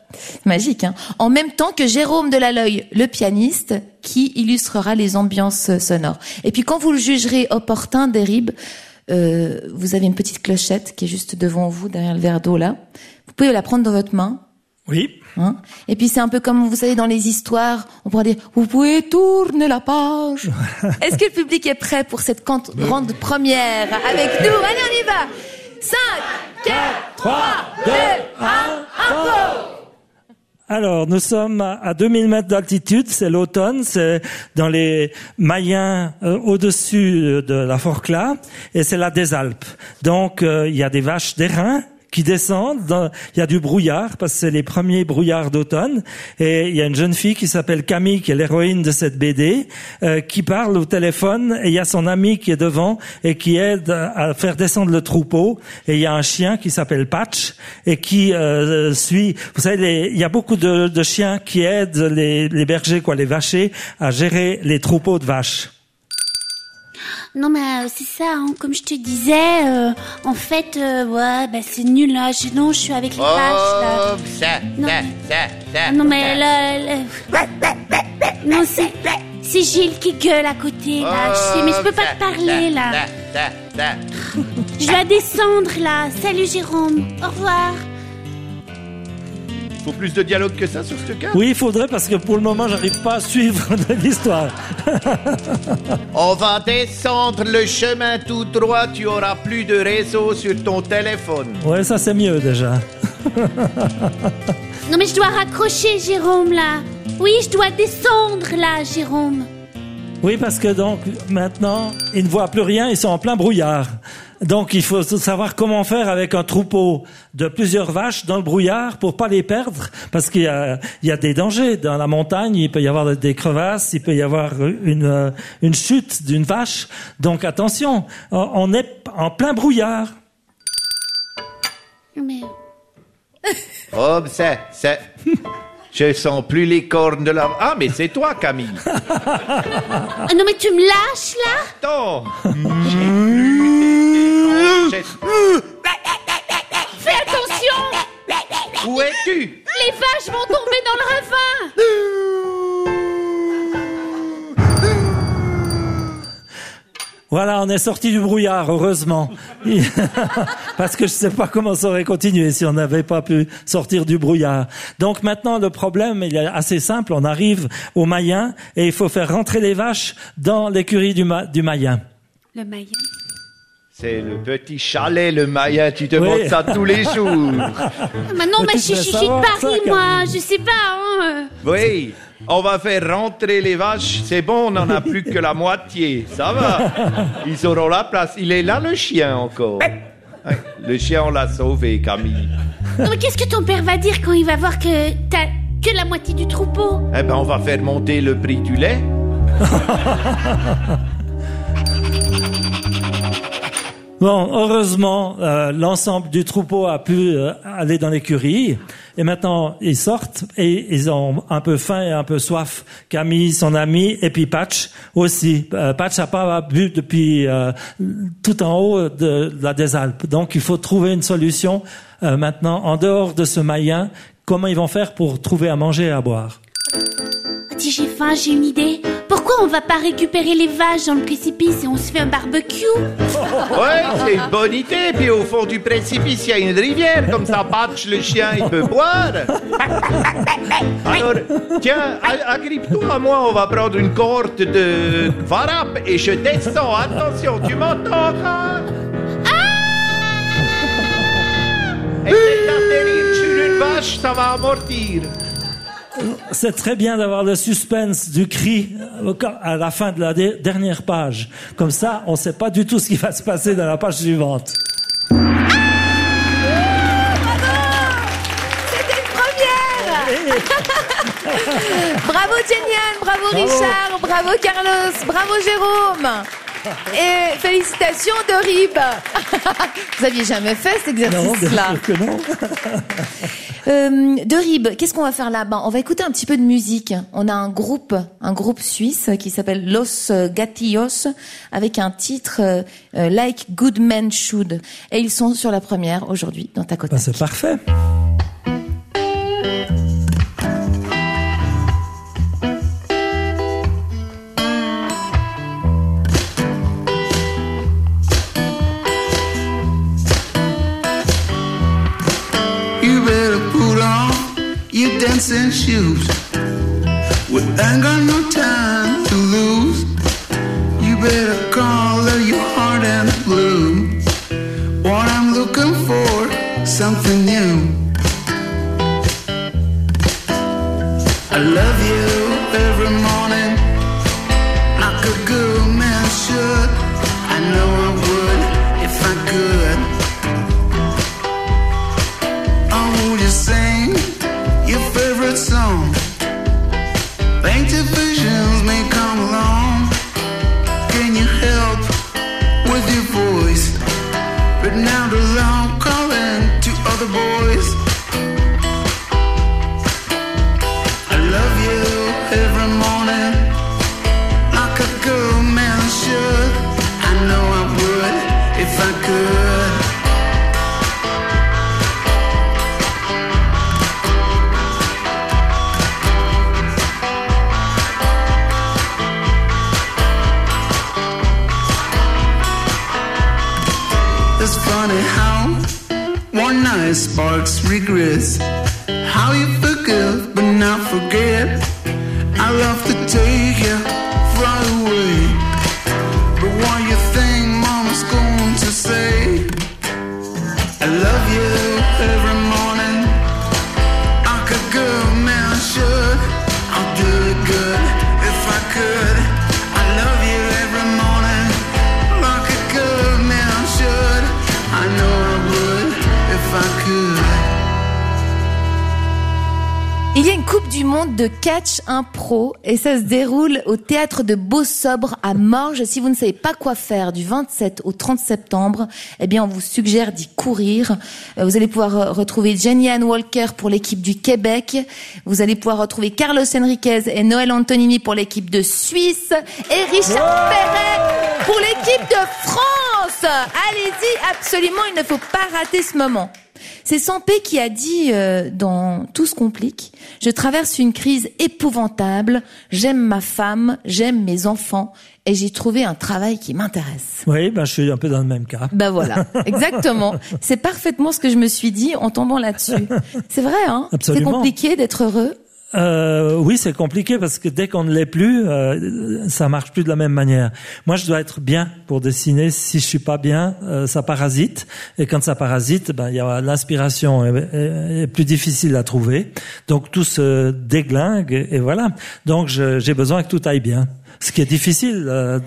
Magique, hein. En même temps que Jérôme Delaloy, le pianiste, qui illustrera les ambiances sonores. Et puis quand vous le jugerez opportun, Derib, euh, vous avez une petite clochette qui est juste devant vous, derrière le verre d'eau là. Vous pouvez la prendre dans votre main. Oui. Hein et puis c'est un peu comme vous savez dans les histoires, on pourra dire vous pouvez tourner la page. Est-ce que le public est prêt pour cette grande première avec nous? Allez on y va. 5, 4, 3, 2, 1, impro Alors, nous sommes à à 2000 mètres d'altitude, c'est l'automne, c'est dans les Mayens euh, au-dessus de la Forclaz, et c'est la des Alpes. Donc, euh, il y a des vaches d'airain qui descendent, il y a du brouillard, parce que c'est les premiers brouillards d'automne, et il y a une jeune fille qui s'appelle Camille, qui est l'héroïne de cette BD, euh, qui parle au téléphone, et il y a son ami qui est devant, et qui aide à faire descendre le troupeau, et il y a un chien qui s'appelle Patch, et qui euh, suit, vous savez, il y a beaucoup de, de chiens qui aident les, les bergers, quoi, les vachers, à gérer les troupeaux de vaches. Non, mais euh, c'est ça, hein, comme je te disais, euh, en fait, euh, ouais, bah, c'est nul, là. Je, non, je suis avec les vaches, là. Oh, ça, Non. ça, ça, ça. Ah, non, mais là, là- Non, c'est... C'est Gilles qui gueule à côté, là. je sais, mais je peux pas te parler, là. Je dois descendre, là. Salut, Jérôme. Au revoir. Faut plus de dialogue que ça sur ce cas? Oui, il faudrait, parce que pour le moment, j'arrive pas à suivre l'histoire. On va descendre le chemin tout droit, tu auras plus de réseau sur ton téléphone. Ouais, ça c'est mieux déjà. Non, mais je dois raccrocher, Jérôme, là. Oui, je dois descendre, là, Jérôme. Oui, parce que donc maintenant, ils ne voient plus rien, ils sont en plein brouillard. Donc il faut savoir comment faire avec un troupeau de plusieurs vaches dans le brouillard pour pas les perdre, parce qu'il y a, il y a des dangers dans la montagne. Il peut y avoir des crevasses, il peut y avoir une, euh, une chute d'une vache. Donc attention, on- on est en plein brouillard. Mais... Oh, ça, ça. Je sens plus les cornes de la... Ah, mais c'est toi, Camille. Ah, non, mais tu me lâches, là? Attends. Fais attention Où es-tu? Les vaches vont tomber dans le ravin Voilà, on est sorti du brouillard, heureusement. Parce que je sais pas comment ça aurait continué si on n'avait pas pu sortir du brouillard. Donc maintenant, le problème, il est assez simple. On arrive au Mayen et il faut faire rentrer les vaches dans l'écurie du, Ma- du Mayen. Le maillot. C'est le petit chalet, le Maya, tu te Oui. montres ça tous les jours. Mais non, Mais je, suis de Paris, moi. Je sais pas, hein. Oui, on va faire rentrer les vaches, c'est bon, on n'en a plus que la moitié, ça va. Ils auront la place. Il est là le chien encore. Le chien, on l'a sauvé, Camille. Non, mais qu'est-ce que ton père va dire quand il va voir que t'as que la moitié du troupeau? Eh ben, on va faire monter le prix du lait. Bon, heureusement, euh, l'ensemble du troupeau a pu euh, aller dans l'écurie. Et maintenant, ils sortent et ils ont un peu faim et un peu soif. Camille, son ami, et puis Patch aussi. Euh, Patch n'a pas bu depuis euh, tout en haut de, la des Alpes. Donc, il faut trouver une solution euh, maintenant en dehors de ce mayen. Comment ils vont faire pour trouver à manger et à boire? Si j'ai faim, j'ai une idée. On va pas récupérer les vaches dans le précipice et on se fait un barbecue Ouais, c'est une bonne idée. Puis au fond du précipice, il y a une rivière. Comme ça, Patch, le chien, il peut boire. Alors, tiens, agrippe-toi à moi. On va prendre une cohorte de varap et je descends. Attention, tu m'entends Essaye d'atterrir sur une vache, ça va amortir. C'est très bien d'avoir le suspense du cri à la fin de la dernière page. Comme ça, on ne sait pas du tout ce qui va se passer dans la page suivante. C'était une première Bravo Jennian, bravo, Richard, bravo Carlos, bravo Jérôme. Et félicitations Dorib. Vous aviez jamais fait cet Non, bien exercice-là. sûr que non. Euh, Dorib, qu'est-ce qu'on va faire là-bas On va écouter un petit peu de musique. On a un groupe, un groupe suisse qui s'appelle Los Gatillos avec un titre euh, euh, Like Good Men Should. Et ils sont sur la première aujourd'hui dans ta côte. Ben, c'est parfait. Dancing shoes. We ain't got no du Monde de catch impro et ça se déroule au théâtre de Beau-Sobre à Morges. Si vous ne savez pas quoi faire du 27 au 30 septembre, eh bien, on vous suggère d'y courir. Euh, Vous allez pouvoir euh, retrouver Jenny Ann Walker pour l'équipe du Québec. Vous allez pouvoir retrouver Carlos Enriquez et Noël Antonini pour l'équipe de Suisse et Richard Perret pour l'équipe de France. Allez-y, absolument, il ne faut pas rater ce moment. C'est Sampé qui a dit euh, dans Tout se complique, je traverse une crise épouvantable, j'aime ma femme, j'aime mes enfants et j'ai trouvé un travail qui m'intéresse. Oui, ben, je suis un peu dans le même cas. Ben voilà, exactement. C'est parfaitement ce que je me suis dit en tombant là-dessus. C'est vrai, hein? C'est Absolument. compliqué d'être heureux. Euh, oui, c'est compliqué parce que dès qu'on ne l'est plus, euh, ça marche plus de la même manière. Moi, je dois être bien pour dessiner. Si je suis pas bien, euh, ça parasite. Et quand ça parasite, ben il y a l'inspiration est, plus difficile à trouver. Donc tout se déglingue et, voilà. Donc j'ai besoin que tout aille bien. Ce qui est difficile, euh,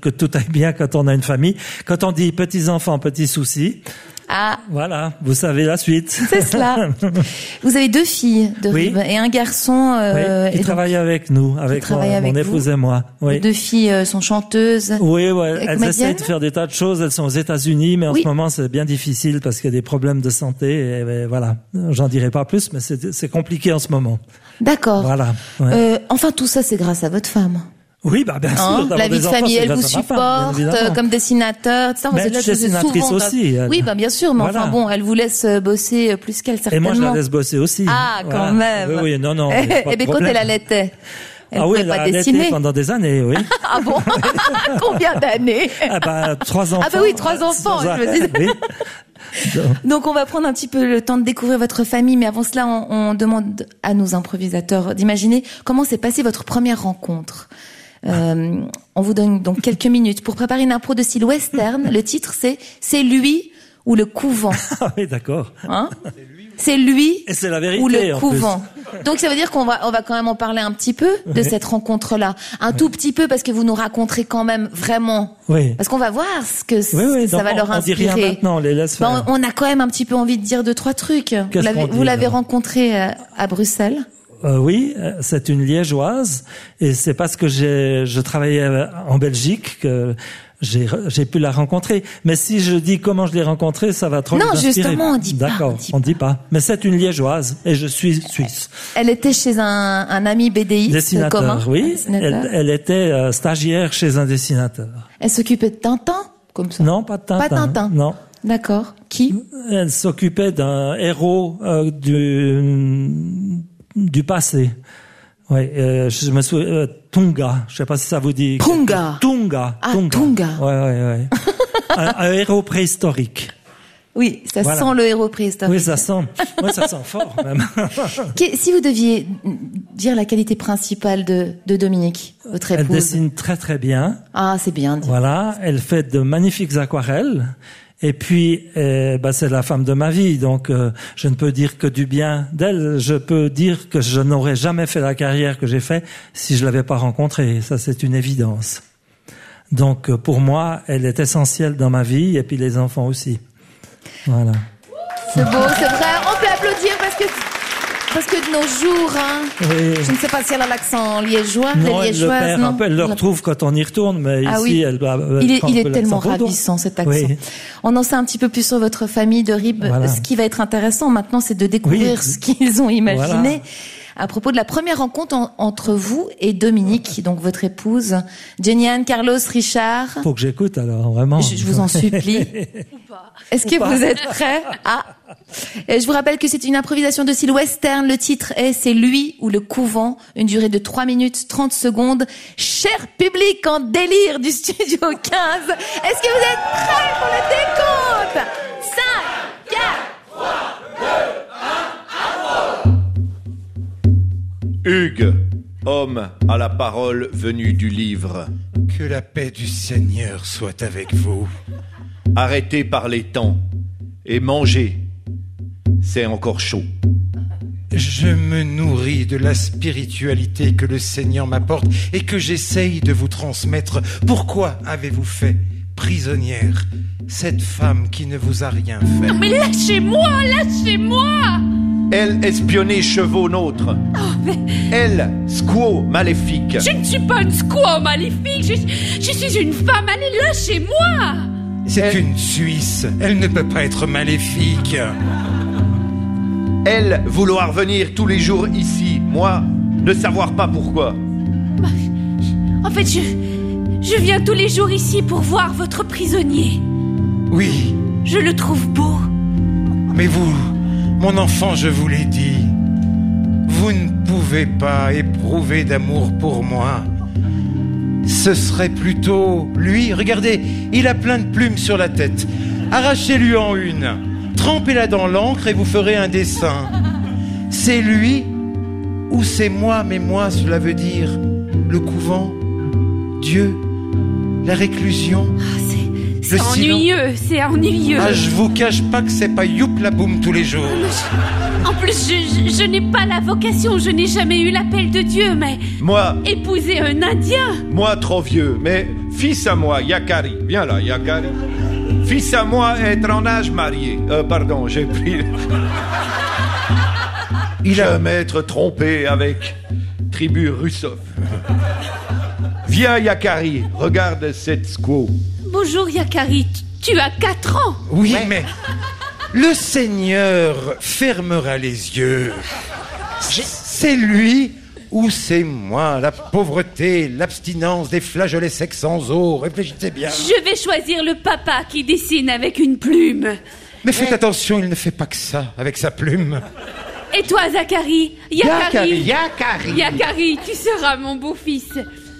que tout aille bien quand on a une famille. Quand on dit petits enfants, petits soucis, Ah, voilà, vous savez la suite. c'est cela. Vous avez deux filles de Oui. Et un garçon. euh, oui, qui et donc, travaille avec nous, avec avec mon vous. épouse et moi. Oui. les deux filles euh, sont chanteuses. Oui, ouais, elles essayent de faire des tas de choses. Elles sont aux États-Unis, mais en ce moment c'est bien difficile parce qu'il y a des problèmes de santé. Et, voilà, j'en dirai pas plus, mais c'est c'est compliqué en ce moment. D'accord. Voilà. ouais. Euh, enfin, tout ça, c'est grâce à votre femme. Oui, bah bien sûr. Hein, d'avoir la vie de famille, elle vous femme, bien supporte évidemment. euh, comme dessinateur, etc. Mais là, dessinatrice souvent aussi, elle. Oui, bah bien sûr, mais Voilà. enfin bon, elle vous laisse euh, bosser euh, plus qu'elle Et certainement. moi, je la laisse bosser aussi. Ah, Voilà. quand même. Oui, oui, non, non. a pas de Eh quand elle allaitait, elle ah oui, elle a dessiner. pendant des années, oui. Ah bon Combien d'années ah bah, trois enfants. Ah bah oui, trois enfants, je me disais. Oui. Donc on va prendre un petit peu le temps de découvrir votre famille, mais avant cela, on, on demande à nos improvisateurs d'imaginer comment s'est passée votre première rencontre. Euh, on vous donne donc quelques minutes pour préparer une impro de style western. Le titre c'est C'est lui ou le couvent? Ah oui, d'accord. Hein? C'est lui Et c'est la vérité, ou le en couvent. Donc ça veut dire qu'on va on va quand même en parler un petit peu de cette rencontre là, un tout petit peu parce que vous nous raconterez quand même vraiment Oui. parce qu'on va voir ce que, Oui, ça va on- leur on dit inspirer. rien maintenant, on les laisse faire. on, on a quand même un petit peu envie de dire deux trois trucs. Vous l'avez rencontré euh, à Bruxelles? Euh, oui, c'est une liégeoise et c'est parce que j'ai je travaillais euh, en Belgique que j'ai j'ai pu la rencontrer. Mais si je dis comment je l'ai rencontrée, ça va trop Non, vous justement, on dit pas, D'accord, on on dit pas. Mais c'est une liégeoise et je suis suisse. Elle était chez un, un ami BDiste Dessinateur, commun. oui. un dessinateur. Elle, elle était euh, stagiaire chez un dessinateur. Elle s'occupait de Tintin, comme ça? Non, pas de Tintin. Pas Tintin. Non. D'accord. Qui? Elle s'occupait d'un héros euh, du du passé. Oui, euh, je me souviens euh, Tunga. Je sais pas si ça vous dit. Tunga. Tunga. Ah, Tunga. Ouais, ouais, ouais. un, un héros préhistorique. Oui, ça Voilà. sent le héros préhistorique. Oui, ça sent. Ouais, ça sent fort même. Si vous deviez dire la qualité principale de, de Dominique, votre Elle épouse. dessine très très bien. Ah, c'est bien dit. Voilà, elle fait de magnifiques aquarelles. Et puis, euh, bah, c'est la femme de ma vie, donc euh, je ne peux dire que du bien d'elle. Je peux dire que je n'aurais jamais fait la carrière que j'ai fait si je l'avais pas rencontrée. Ça, c'est une évidence. Donc, euh, pour moi, elle est essentielle dans ma vie, et puis les enfants aussi. Voilà. C'est beau, c'est vrai. Parce que de nos jours, hein, Oui. je ne sais pas si elle a l'accent liégeois, Non, les elle le liégeoises, perd non un peu, elle le retrouve quand on y retourne, mais Ah ici, oui. elle doit. elle Il est, il est tellement ravissant cet accent. Oui. On en sait un petit peu plus sur votre famille de Rib. Voilà. Ce qui va être intéressant maintenant, c'est de découvrir ce qu'ils ont imaginé. Voilà. À propos de la première rencontre en- entre vous et Dominique, donc votre épouse, Jenny Anne, Carlos, Richard. Faut que j'écoute alors, vraiment. Je, je vous en supplie. Est-ce que vous êtes prêts? Ah. Et je vous rappelle que c'est une improvisation de style western. Le titre est C'est lui ou le couvent. Une durée de 3 minutes 30 secondes. Cher public en délire du studio 15. Est-ce que vous êtes prêts pour le décompte? Hugues, homme à la parole venue du livre. Que la paix du Seigneur soit avec vous. Arrêtez par les temps et mangez. C'est encore chaud. Je me nourris de la spiritualité que le Seigneur m'apporte et que j'essaye de vous transmettre. Pourquoi avez-vous fait prisonnière cette femme qui ne vous a rien fait Mais lâchez-moi, lâchez-moi Elle espionnait chevaux nôtres. Elle, squaw maléfique. Je ne suis pas une squaw maléfique, je, je suis une femme, allez, lâchez-moi C'est une Suisse, elle ne peut pas être maléfique. Elle, vouloir venir tous les jours ici. Moi, ne savoir pas pourquoi. En fait, je, je viens tous les jours ici pour voir votre prisonnier. Oui, Je le trouve beau. mais vous, mon enfant, je vous l'ai dit, vous ne pouvez pas éprouver d'amour pour moi. Ce serait plutôt lui. Regardez, il a plein de plumes sur la tête. Arrachez-lui en une. Trempez-la dans l'encre et vous ferez un dessin. C'est lui ou c'est moi, mais moi, cela veut dire le couvent, Dieu, la réclusion. C'est Le ennuyeux, c'est ennuyeux. Ah, je vous cache pas que c'est pas youp la boum tous les jours. En plus, je, je- je n'ai pas la vocation, je n'ai jamais eu l'appel de Dieu, mais Moi, épouser un Indien, moi trop vieux, mais fils à moi, Yakari. Viens là, Yakari. Fils à moi, être en âge marié. Euh, pardon, j'ai pris. Il a m'être trompé avec tribu Russov. Viens, Yakari, regarde cette squaw. bonjour Yakari, tu, as 4 ans. Oui, mais le Seigneur fermera les yeux. C'est lui ou c'est moi, la pauvreté, l'abstinence des flageolets secs sans eau. Réfléchissez bien. Je vais choisir le papa qui dessine avec une plume. Mais faites attention, il ne fait pas que ça avec sa plume. Et toi, Zachary Yakari Yakari. Yakari, tu seras mon beau-fils.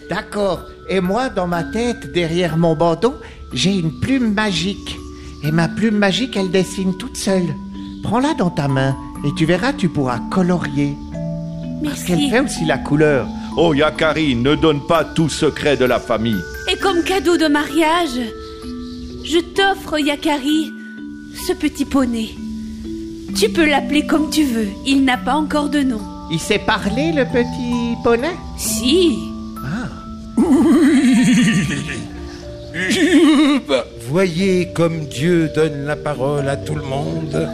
D'accord. Et moi, dans ma tête, derrière mon bandeau, j'ai une plume magique. Et ma plume magique, elle dessine toute seule. Prends-la dans ta main et tu verras, tu pourras colorier. Parce qu'elle fait aussi la couleur. Oh, Yakari, ne donne pas tout secret de la famille. Et comme cadeau de mariage, je t'offre, Yakari, ce petit poney. Tu peux l'appeler comme tu veux, il n'a pas encore de nom. Il sait parler, le petit poney? Si. Voyez comme Dieu donne la parole à tout le monde.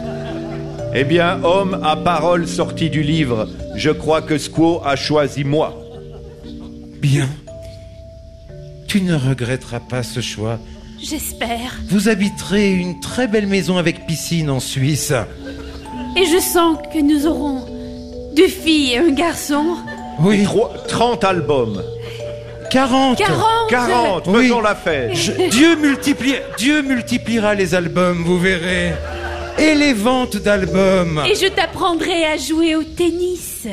Eh bien, homme à parole sortie du livre, je crois que Squo a choisi moi. Bien. Tu ne regretteras pas ce choix. J'espère. Vous habiterez une très belle maison avec piscine en Suisse. Et je sens que nous aurons deux filles et un garçon. Oui. 30 albums. 40. 40 40, Oui. faisons la fête. Je- Dieu, multiplie, Dieu multipliera les albums, vous verrez. Et les ventes d'albums. Et je t'apprendrai à jouer au tennis. Ils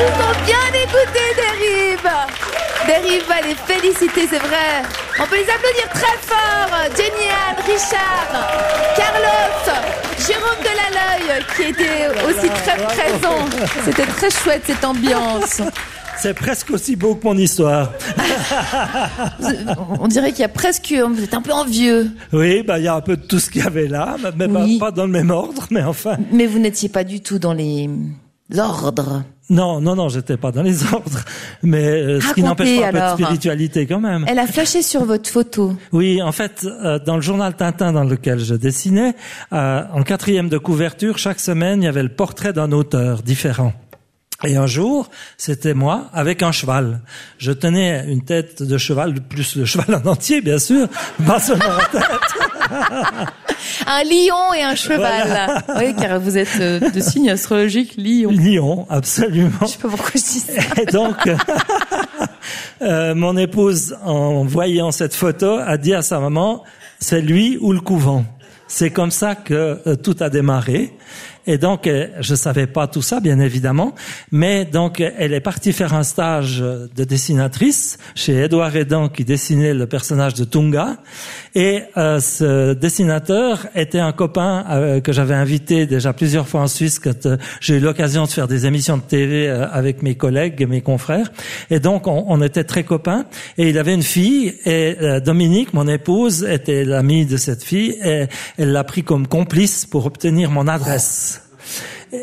nous ont bien écoutés, Dérive Dérive va les féliciter, c'est vrai. On peut les applaudir très fort. Jenny Anne, Richard, Carlos, Jérôme Delaloy, qui était aussi très présent. C'était très chouette cette ambiance. C'est presque aussi beau que mon histoire. On dirait qu'il y a presque... Vous êtes un peu envieux. Oui, bah il y a un peu de tout ce qu'il y avait là, mais pas- Oui. pas, dans le même ordre, mais enfin. Mais vous n'étiez pas du tout dans les ordres. Non, non, non, j'étais pas dans les ordres, mais euh, ce qui n'empêche pas un peu de spiritualité quand même. Elle a flashé sur votre photo. Oui, en fait, euh, dans le journal Tintin dans lequel je dessinais, euh, en quatrième de couverture, chaque semaine, il y avait le portrait d'un auteur différent. Et un jour, c'était moi avec un cheval. Je tenais une tête de cheval, plus le cheval en entier, bien sûr, pas seulement la tête. Un lion et un cheval. Oui, car vous êtes euh, de signe astrologique lion. Lion, absolument. Je sais pas pourquoi je dis ça. Et donc, euh, mon épouse, en voyant cette photo, a dit à sa maman, c'est lui ou le couvent. C'est comme ça que euh, tout a démarré. Et donc, euh, je savais pas tout ça, bien évidemment, mais donc elle est partie faire un stage euh, de dessinatrice chez Édouard Edan qui dessinait le personnage de Tunga. Et euh, ce dessinateur était un copain euh, que j'avais invité déjà plusieurs fois en Suisse quand euh, j'ai eu l'occasion de faire des émissions de TV euh, avec mes collègues et mes confrères. Et donc, on, était très copains. Et il avait une fille, et euh, Dominique, mon épouse, était l'amie de cette fille, et elle l'a pris comme complice pour obtenir mon adresse.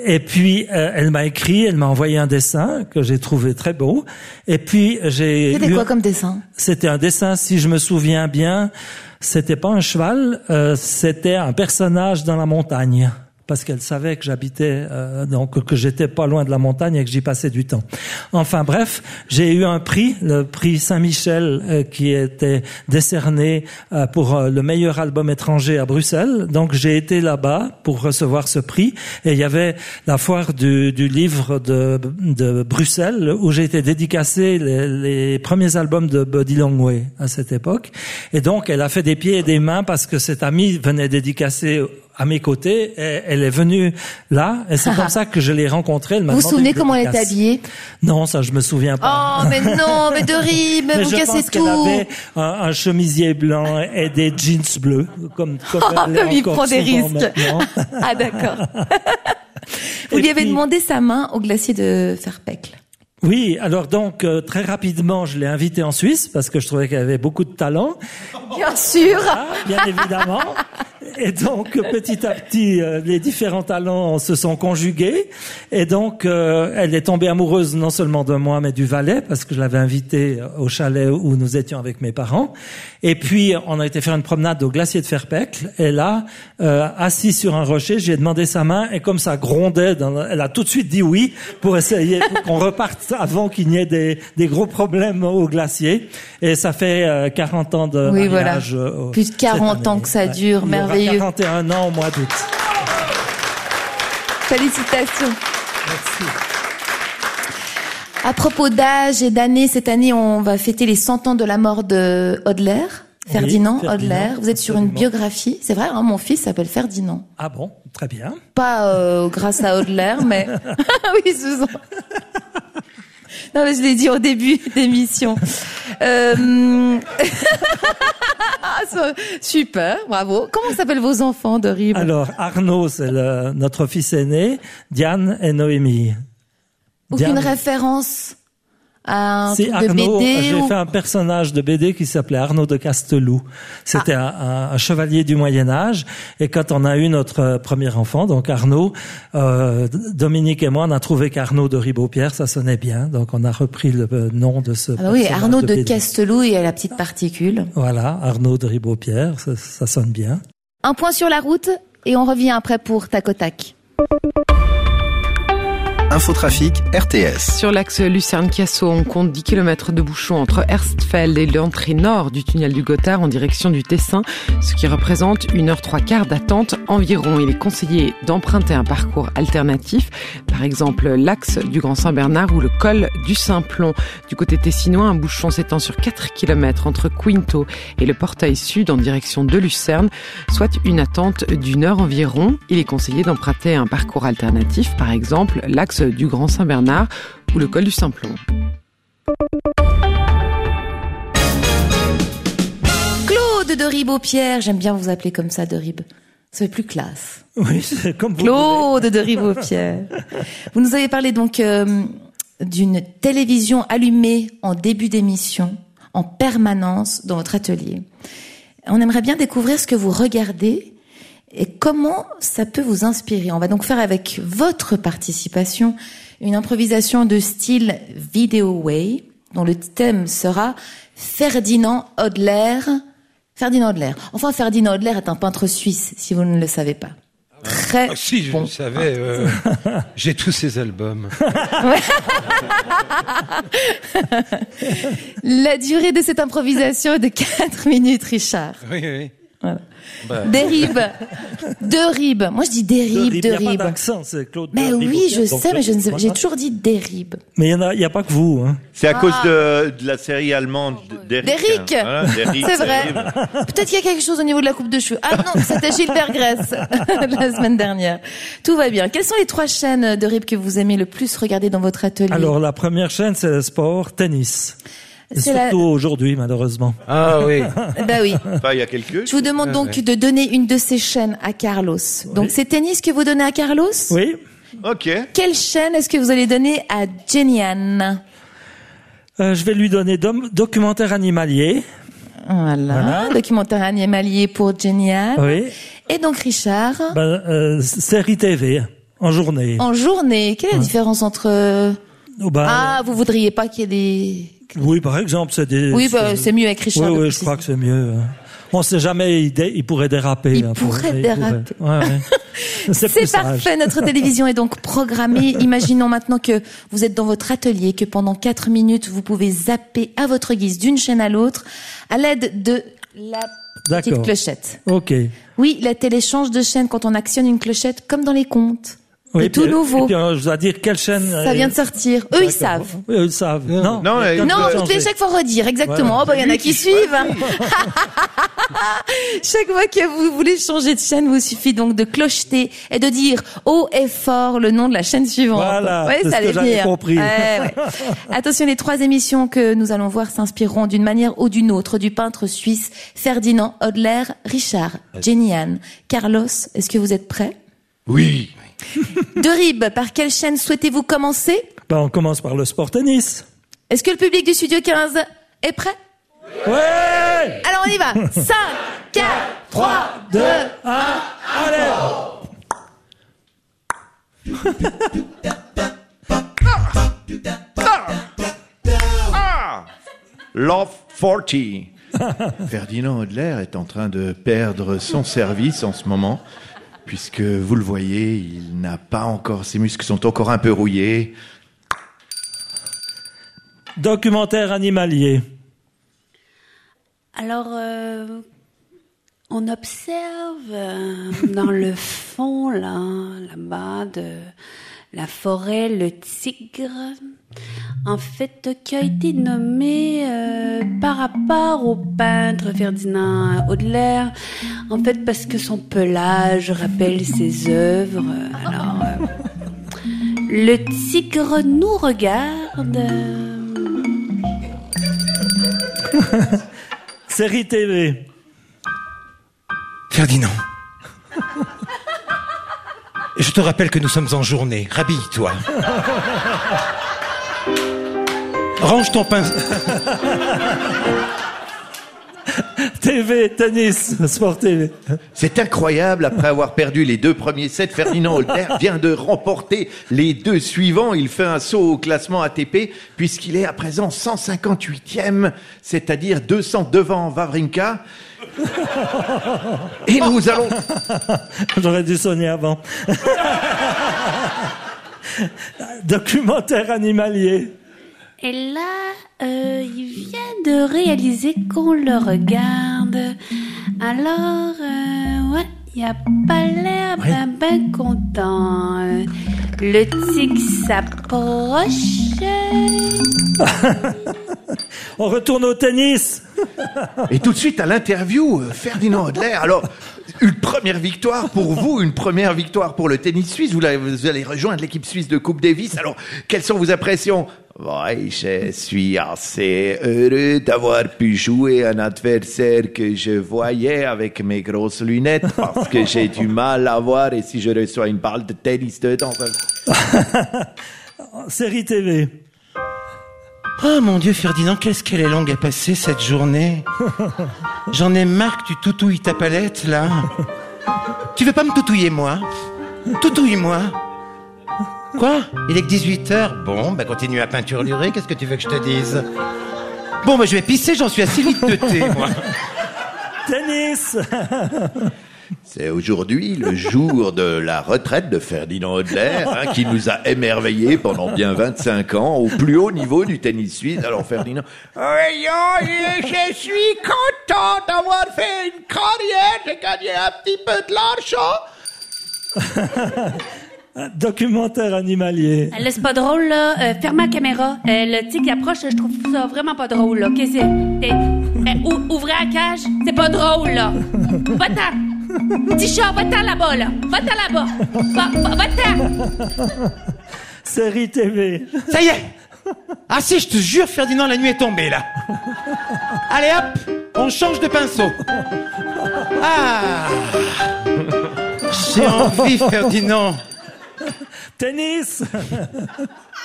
Et puis euh, elle m'a écrit, elle m'a envoyé un dessin que j'ai trouvé très beau. Et puis j'ai C'était eu- quoi comme dessin? C'était un dessin, si je me souviens bien, c'était pas un cheval, euh, c'était un personnage dans la montagne. Parce qu'elle savait que j'habitais, euh, donc que j'étais pas loin de la montagne et que j'y passais du temps. Enfin bref, j'ai eu un prix, le prix Saint-Michel, euh, qui était décerné euh, pour euh, le meilleur album étranger à Bruxelles. Donc j'ai été là-bas pour recevoir ce prix et il y avait la foire du, du livre de, de Bruxelles où j'ai été dédicacé les, les premiers albums de Buddy Longway à cette époque. Et donc elle a fait des pieds et des mains parce que cette amie venait dédicacer à mes côtés. Elle est venue là et c'est comme ça que je l'ai rencontrée. Elle m'a Vous vous souvenez comment elle était habillée? Non, ça je me souviens pas. Oh, mais non, mais de rire, mais vous je cassez pense qu'elle tout. avait un, un chemisier blanc et des jeans bleus, comme, comme, Oh, elle comme il prend des risques. maintenant. Ah, d'accord. Vous lui avez demandé sa main au glacier de Ferpecle. Oui, alors donc euh, très rapidement, je l'ai invitée en Suisse parce que je trouvais qu'elle avait beaucoup de talent, Bien sûr. bien évidemment. Et donc petit à petit, euh, les différents talents se sont conjugués. Et donc euh, elle est tombée amoureuse non seulement de moi, mais du valet parce que je l'avais invitée au chalet où nous étions avec mes parents. Et puis on a été faire une promenade au glacier de Ferpecle. Et là, euh, assis sur un rocher, j'ai demandé sa main et comme ça grondait, dans le- elle a tout de suite dit oui pour essayer qu'on reparte avant qu'il n'y ait des, des gros problèmes au glacier. Et ça fait euh, 40 ans de Oui, voilà. euh, Plus de cette 40 ans que ça Ouais. dure, Il y aura merveilleux. 41 ans au mois d'août. Félicitations. À propos d'âge et d'années, cette année, on va fêter les 100 ans de la mort de Hodler, Oui, Ferdinand, Hodler. Vous êtes sur une biographie. C'est vrai, hein, mon fils s'appelle Ferdinand. Ah bon, très bien. Pas euh, grâce à Hodler, mais oui, Susan. Non, mais je l'ai dit au début d'émission. Euh... ça- Super, bravo. Comment s'appellent vos enfants de Rib Alors Arnaud, c'est notre fils aîné, Diane et Noémie. Aucune Diane- référence un C'est truc de Arnaud, BD j'ai ou... fait un personnage de BD qui s'appelait Arnaud de Castelou. C'était Ah. un, un- un chevalier du Moyen Âge. Et quand on a eu notre euh, premier enfant, donc Arnaud, euh, Dominique et moi, on a trouvé qu'Arnaud de Ribaud-Pierre, ça sonnait bien. Donc on a repris le euh, nom de ce Ah bah oui, Arnaud de, BD. Castelou et la petite particule. Voilà, Arnaud de Ribaud-Pierre, ça, ça sonne bien. Un point sur la route. et on revient après pour tac au tac. Infotrafic RTS. Sur l'axe Lucerne-Chiasso, on compte 10 km de bouchons entre Erstfeld et l'entrée nord du tunnel du Gothard en direction du Tessin, ce qui représente une heure trois quarts d'attente environ. Il est conseillé d'emprunter un parcours alternatif, par exemple l'axe du Grand Saint-Bernard ou le col du Saint-Plon. Du côté tessinois, un bouchon s'étend sur 4 km entre Quinto et le portail sud en direction de Lucerne, soit une attente d'une heure environ. Il est conseillé d'emprunter un parcours alternatif, par exemple l'axe du Grand Saint-Bernard ou le col du Saint-Plon. Claude de Ribot-Pierre, j'aime bien vous appeler comme ça de Rib. Ça fait plus classe. Oui, c'est comme vous. Claude de Ribot-Pierre. vous nous avez parlé donc euh, d'une télévision allumée en début d'émission, en permanence dans votre atelier. On aimerait bien découvrir ce que vous regardez et comment ça peut vous inspirer? On va donc faire avec votre participation une improvisation de style Video Way, dont le thème sera Ferdinand Hodler. Ferdinand Hodler. Enfin, Ferdinand Hodler est un peintre suisse, si vous ne le savez pas. Très Ah, si, je bon. le savais. euh, J'ai tous ces albums. La durée de cette improvisation est de 4 minutes, Richard. Oui, oui. Voilà. Bah. Des ribes. Deux ribes. Moi, je dis des ribes, Il deux n'y a pas ribes. d'accent, c'est Claude. Mais oui, je donc sais, mais je ne sais- voilà. j'ai toujours dit des ribes. Mais il n'y a, y a pas que vous. Hein. C'est à Ah. cause de, de la série allemande d'Eric. D'Eric. Voilà, C'est vrai. Peut-être qu'il y a quelque chose au niveau de la coupe de cheveux. Ah non, c'était Gilbert Grèce la semaine dernière. Tout va bien. Quelles sont les trois chaînes de ribes que vous aimez le plus regarder dans votre atelier? Alors, la première chaîne, c'est le sport, tennis. La- surtout aujourd'hui, malheureusement. Ah oui. Bah oui. Enfin, il y a quelques. Je vous demande donc de donner une de ces chaînes à Carlos. Donc c'est tennis que vous donnez à Carlos Oui. Ok. Quelle chaîne est-ce que vous allez donner à Jenny-Anne Euh, je vais lui donner dom- documentaire animalier. Voilà. Voilà. Documentaire animalier pour Jenny-Anne. Oui. Et donc Richard Ben, euh, série TV, en journée. En journée, quelle est la différence entre... Oh, ben, Ah, vous voudriez pas qu'il y ait des... Oui, par exemple, c'est des... Oui, bah, c'est mieux avec Richard Oui, oui, je crois que c'est mieux. hein. On sait jamais, il, dé- il pourrait déraper. Il peu. pourrait déraper. Ouais, ouais. C'est parfait, notre télévision est donc programmée. Imaginons maintenant que vous êtes dans votre atelier, que pendant 4 minutes, vous pouvez zapper à votre guise d'une chaîne à l'autre à l'aide de la petite D'accord. clochette. Ok. Oui, la télé change de chaîne quand on actionne une clochette, comme dans les contes. Oui, tout puis- nouveau. Et puis, euh, je dois dire quelle chaîne. Ça vient de sortir. Eux, ils savent. Oui, eux, ils savent. Non, Non, Non, peut toutes les chaque fois redire, exactement. Voilà. Oh, bah, il y en a qui suivent. chaque fois que vous voulez changer de chaîne, vous suffit donc de clocheter et de dire haut et fort le nom de la chaîne suivante. Voilà, ouais, c'est ça ce que compris. Ouais, ouais. Attention, les trois émissions que nous allons voir s'inspireront d'une manière ou d'une autre du peintre suisse Ferdinand Hodler, Richard, Jenny Anne, Carlos. Est-ce que vous êtes prêts? Oui. De Rib, par quelle chaîne souhaitez-vous commencer? Ben, on commence par le sport tennis. Est-ce que le public du Studio 15 est prêt? Ouais Alors on y va. 5, 4, 3, 2, 1, allez. Love 40. Ferdinand Hodler est en train de perdre son service en ce moment, puisque vous le voyez, il n'a pas encore, ses muscles sont encore un peu rouillés. Documentaire animalier. Alors, euh, on observe euh, dans le fond, là, là-bas, de la forêt, le tigre, en fait, qui a été nommé euh, par rapport au peintre Ferdinand Hodler, en fait, parce que son pelage rappelle ses œuvres. Alors, euh, le tigre nous regarde. Série TV. Ferdinand. Je te rappelle que nous sommes en journée. Rhabille-toi. Range ton pinceau. TV, tennis, sport TV. C'est incroyable, après avoir perdu les deux premiers sets, Ferdinand Holter vient de remporter les deux suivants. Il fait un saut au classement ATP puisqu'il est à présent 158e, c'est-à-dire 200 devant Wawrinka. Et nous allons... J'aurais dû sonner avant. Documentaire animalier. Et là, euh, il vient de réaliser qu'on le regarde. Alors, euh, ouais, il a pas l'air ben, ben content. Euh, Le tigre s'approche. On retourne au tennis. Et tout de suite à l'interview, euh, Ferdinand Hodler. Alors, une première victoire pour vous, une première victoire pour le tennis suisse. Vous, allez rejoindre l'équipe suisse de Coupe Davis. Alors, quelles sont vos impressions? Oui, je suis assez heureux d'avoir pu jouer un adversaire que je voyais avec mes grosses lunettes parce que j'ai du mal à voir et si je reçois une balle de tennis dedans. Série TV. Oh mon Dieu, Ferdinand, qu'est-ce qu'elle est longue à passer cette journée J'en ai marre que tu toutouilles ta palette, là. Tu veux pas me toutouiller, moi? Toutouille-moi. Quoi? Il est que 18h Bon, bah continue à peinturlurer, qu'est-ce que tu veux que je te dise? Bon, bah je vais pisser, j'en suis à 6 litres de thé, moi. Tennis. C'est aujourd'hui le jour de la retraite de Ferdinand Hodler, hein, qui nous a émerveillés pendant bien 25 ans au plus haut niveau du tennis suisse. Alors Ferdinand, Voyons, je suis content d'avoir fait une carrière. J'ai gagné un petit peu de l'argent. Documentaire animalier. Euh, Là, c'est pas drôle, là. Euh, ferme la caméra. Euh, le tigre approche, je trouve ça vraiment pas drôle, là. Qu'est-ce que c'est? Ou- ouvrez la cage, c'est pas drôle, là. Va-t'en! Chat, va-t'en là-bas, là. Va-t'en là-bas. Va, va, va-t'en! Série TV. Ça y est Ah si, je te jure, Ferdinand, la nuit est tombée, là. Allez hop, on change de pinceau. Ah J'ai envie, Ferdinand. Tennis.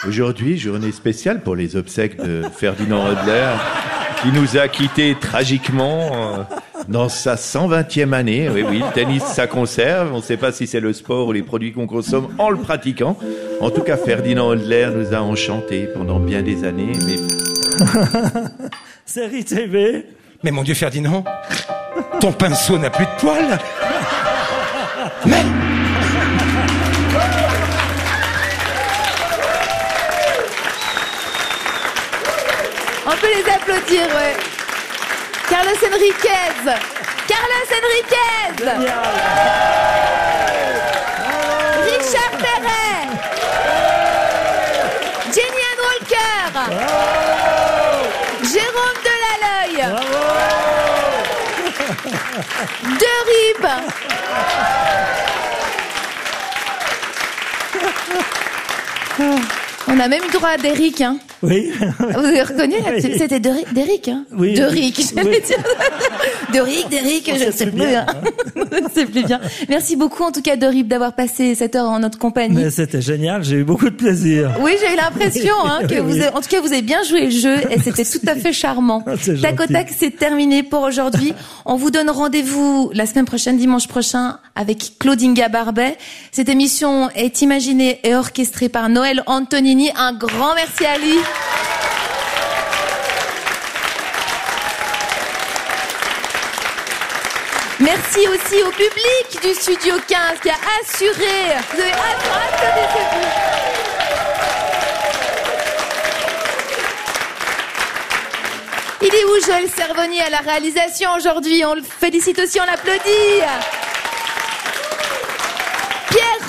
aujourd'hui journée spéciale pour les obsèques de Ferdinand Hodler, qui nous a quittés tragiquement euh, dans sa 120e année. Oui, oui, le tennis, ça conserve. On ne sait pas si c'est le sport ou les produits qu'on consomme en le pratiquant. En tout cas, Ferdinand Hodler nous a enchantés pendant bien des années. Mais Série TV. Mais mon Dieu, Ferdinand, ton pinceau n'a plus de poils. Mais On peut les applaudir, ouais. Carlos Enriquez. Carlos Enriquez. Richard Perret. Jenny Ann Walker. Jérôme Delaloy. De Rib. On a même eu droit à Derrick, hein. Oui. Vous avez reconnu Oui. C'était Derrick, Derrick, hein Oui. Derrick, j'allais Oui. dire. Derrick, Derrick, je ne sais plus bien, hein. je ne sais plus bien. Merci beaucoup, en tout cas, Dorib, d'avoir passé cette heure en notre compagnie. C'était génial, j'ai eu beaucoup de plaisir. Oui, j'ai eu l'impression hein, que vous, avez- en tout cas, vous avez bien joué le jeu et c'était tout à fait charmant. C'est Tac au tac, c'est terminé pour aujourd'hui. On vous donne rendez-vous la semaine prochaine, dimanche prochain, avec Claudinga Barbet. Cette émission est imaginée et orchestrée par Noël Antonini. Un grand merci à lui. Merci aussi au public du Studio 15 qui a assuré. Vous avez Il est où Joël Servoni à la réalisation aujourd'hui? On le félicite aussi, on l'applaudit.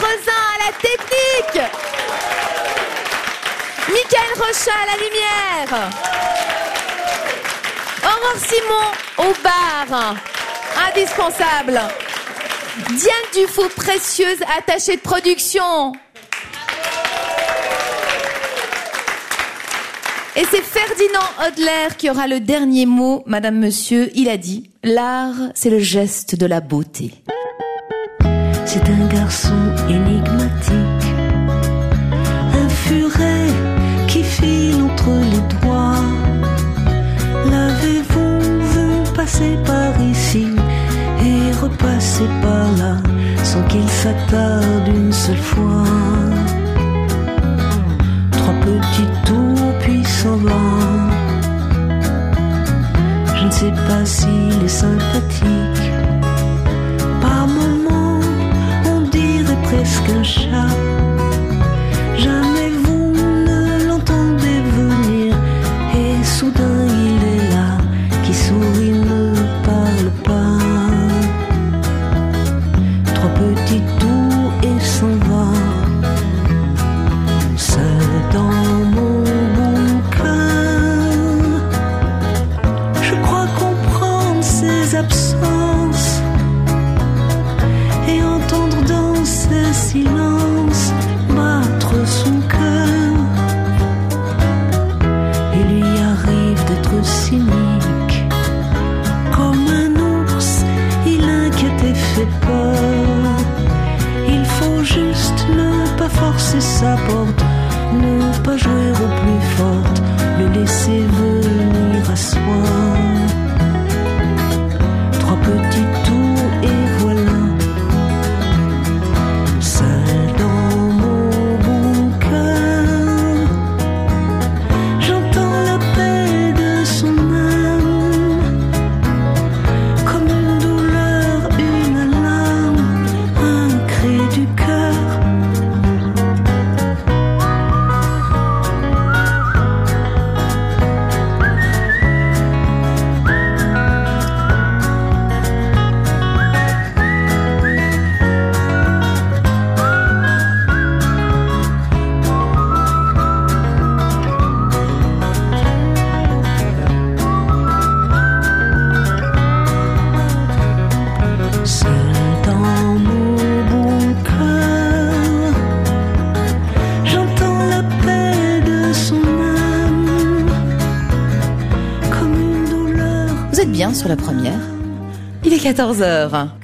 Rosin à la technique. Michael Rochat à la lumière. Aurore Simon au bar. Indispensable. Diane Dufaux, précieuse attachée de production. Et c'est Ferdinand Hodler qui aura le dernier mot, Madame Monsieur. Il a dit, l'art, c'est le geste de la beauté c'est un garçon énigmatique, un furet qui file entre les doigts. L'avez-vous vu passer par ici et repasser par là sans qu'il s'attarde une seule fois? Trois petits tours puis s'en va. Je ne sais pas s'il est sympathique 多少 14h.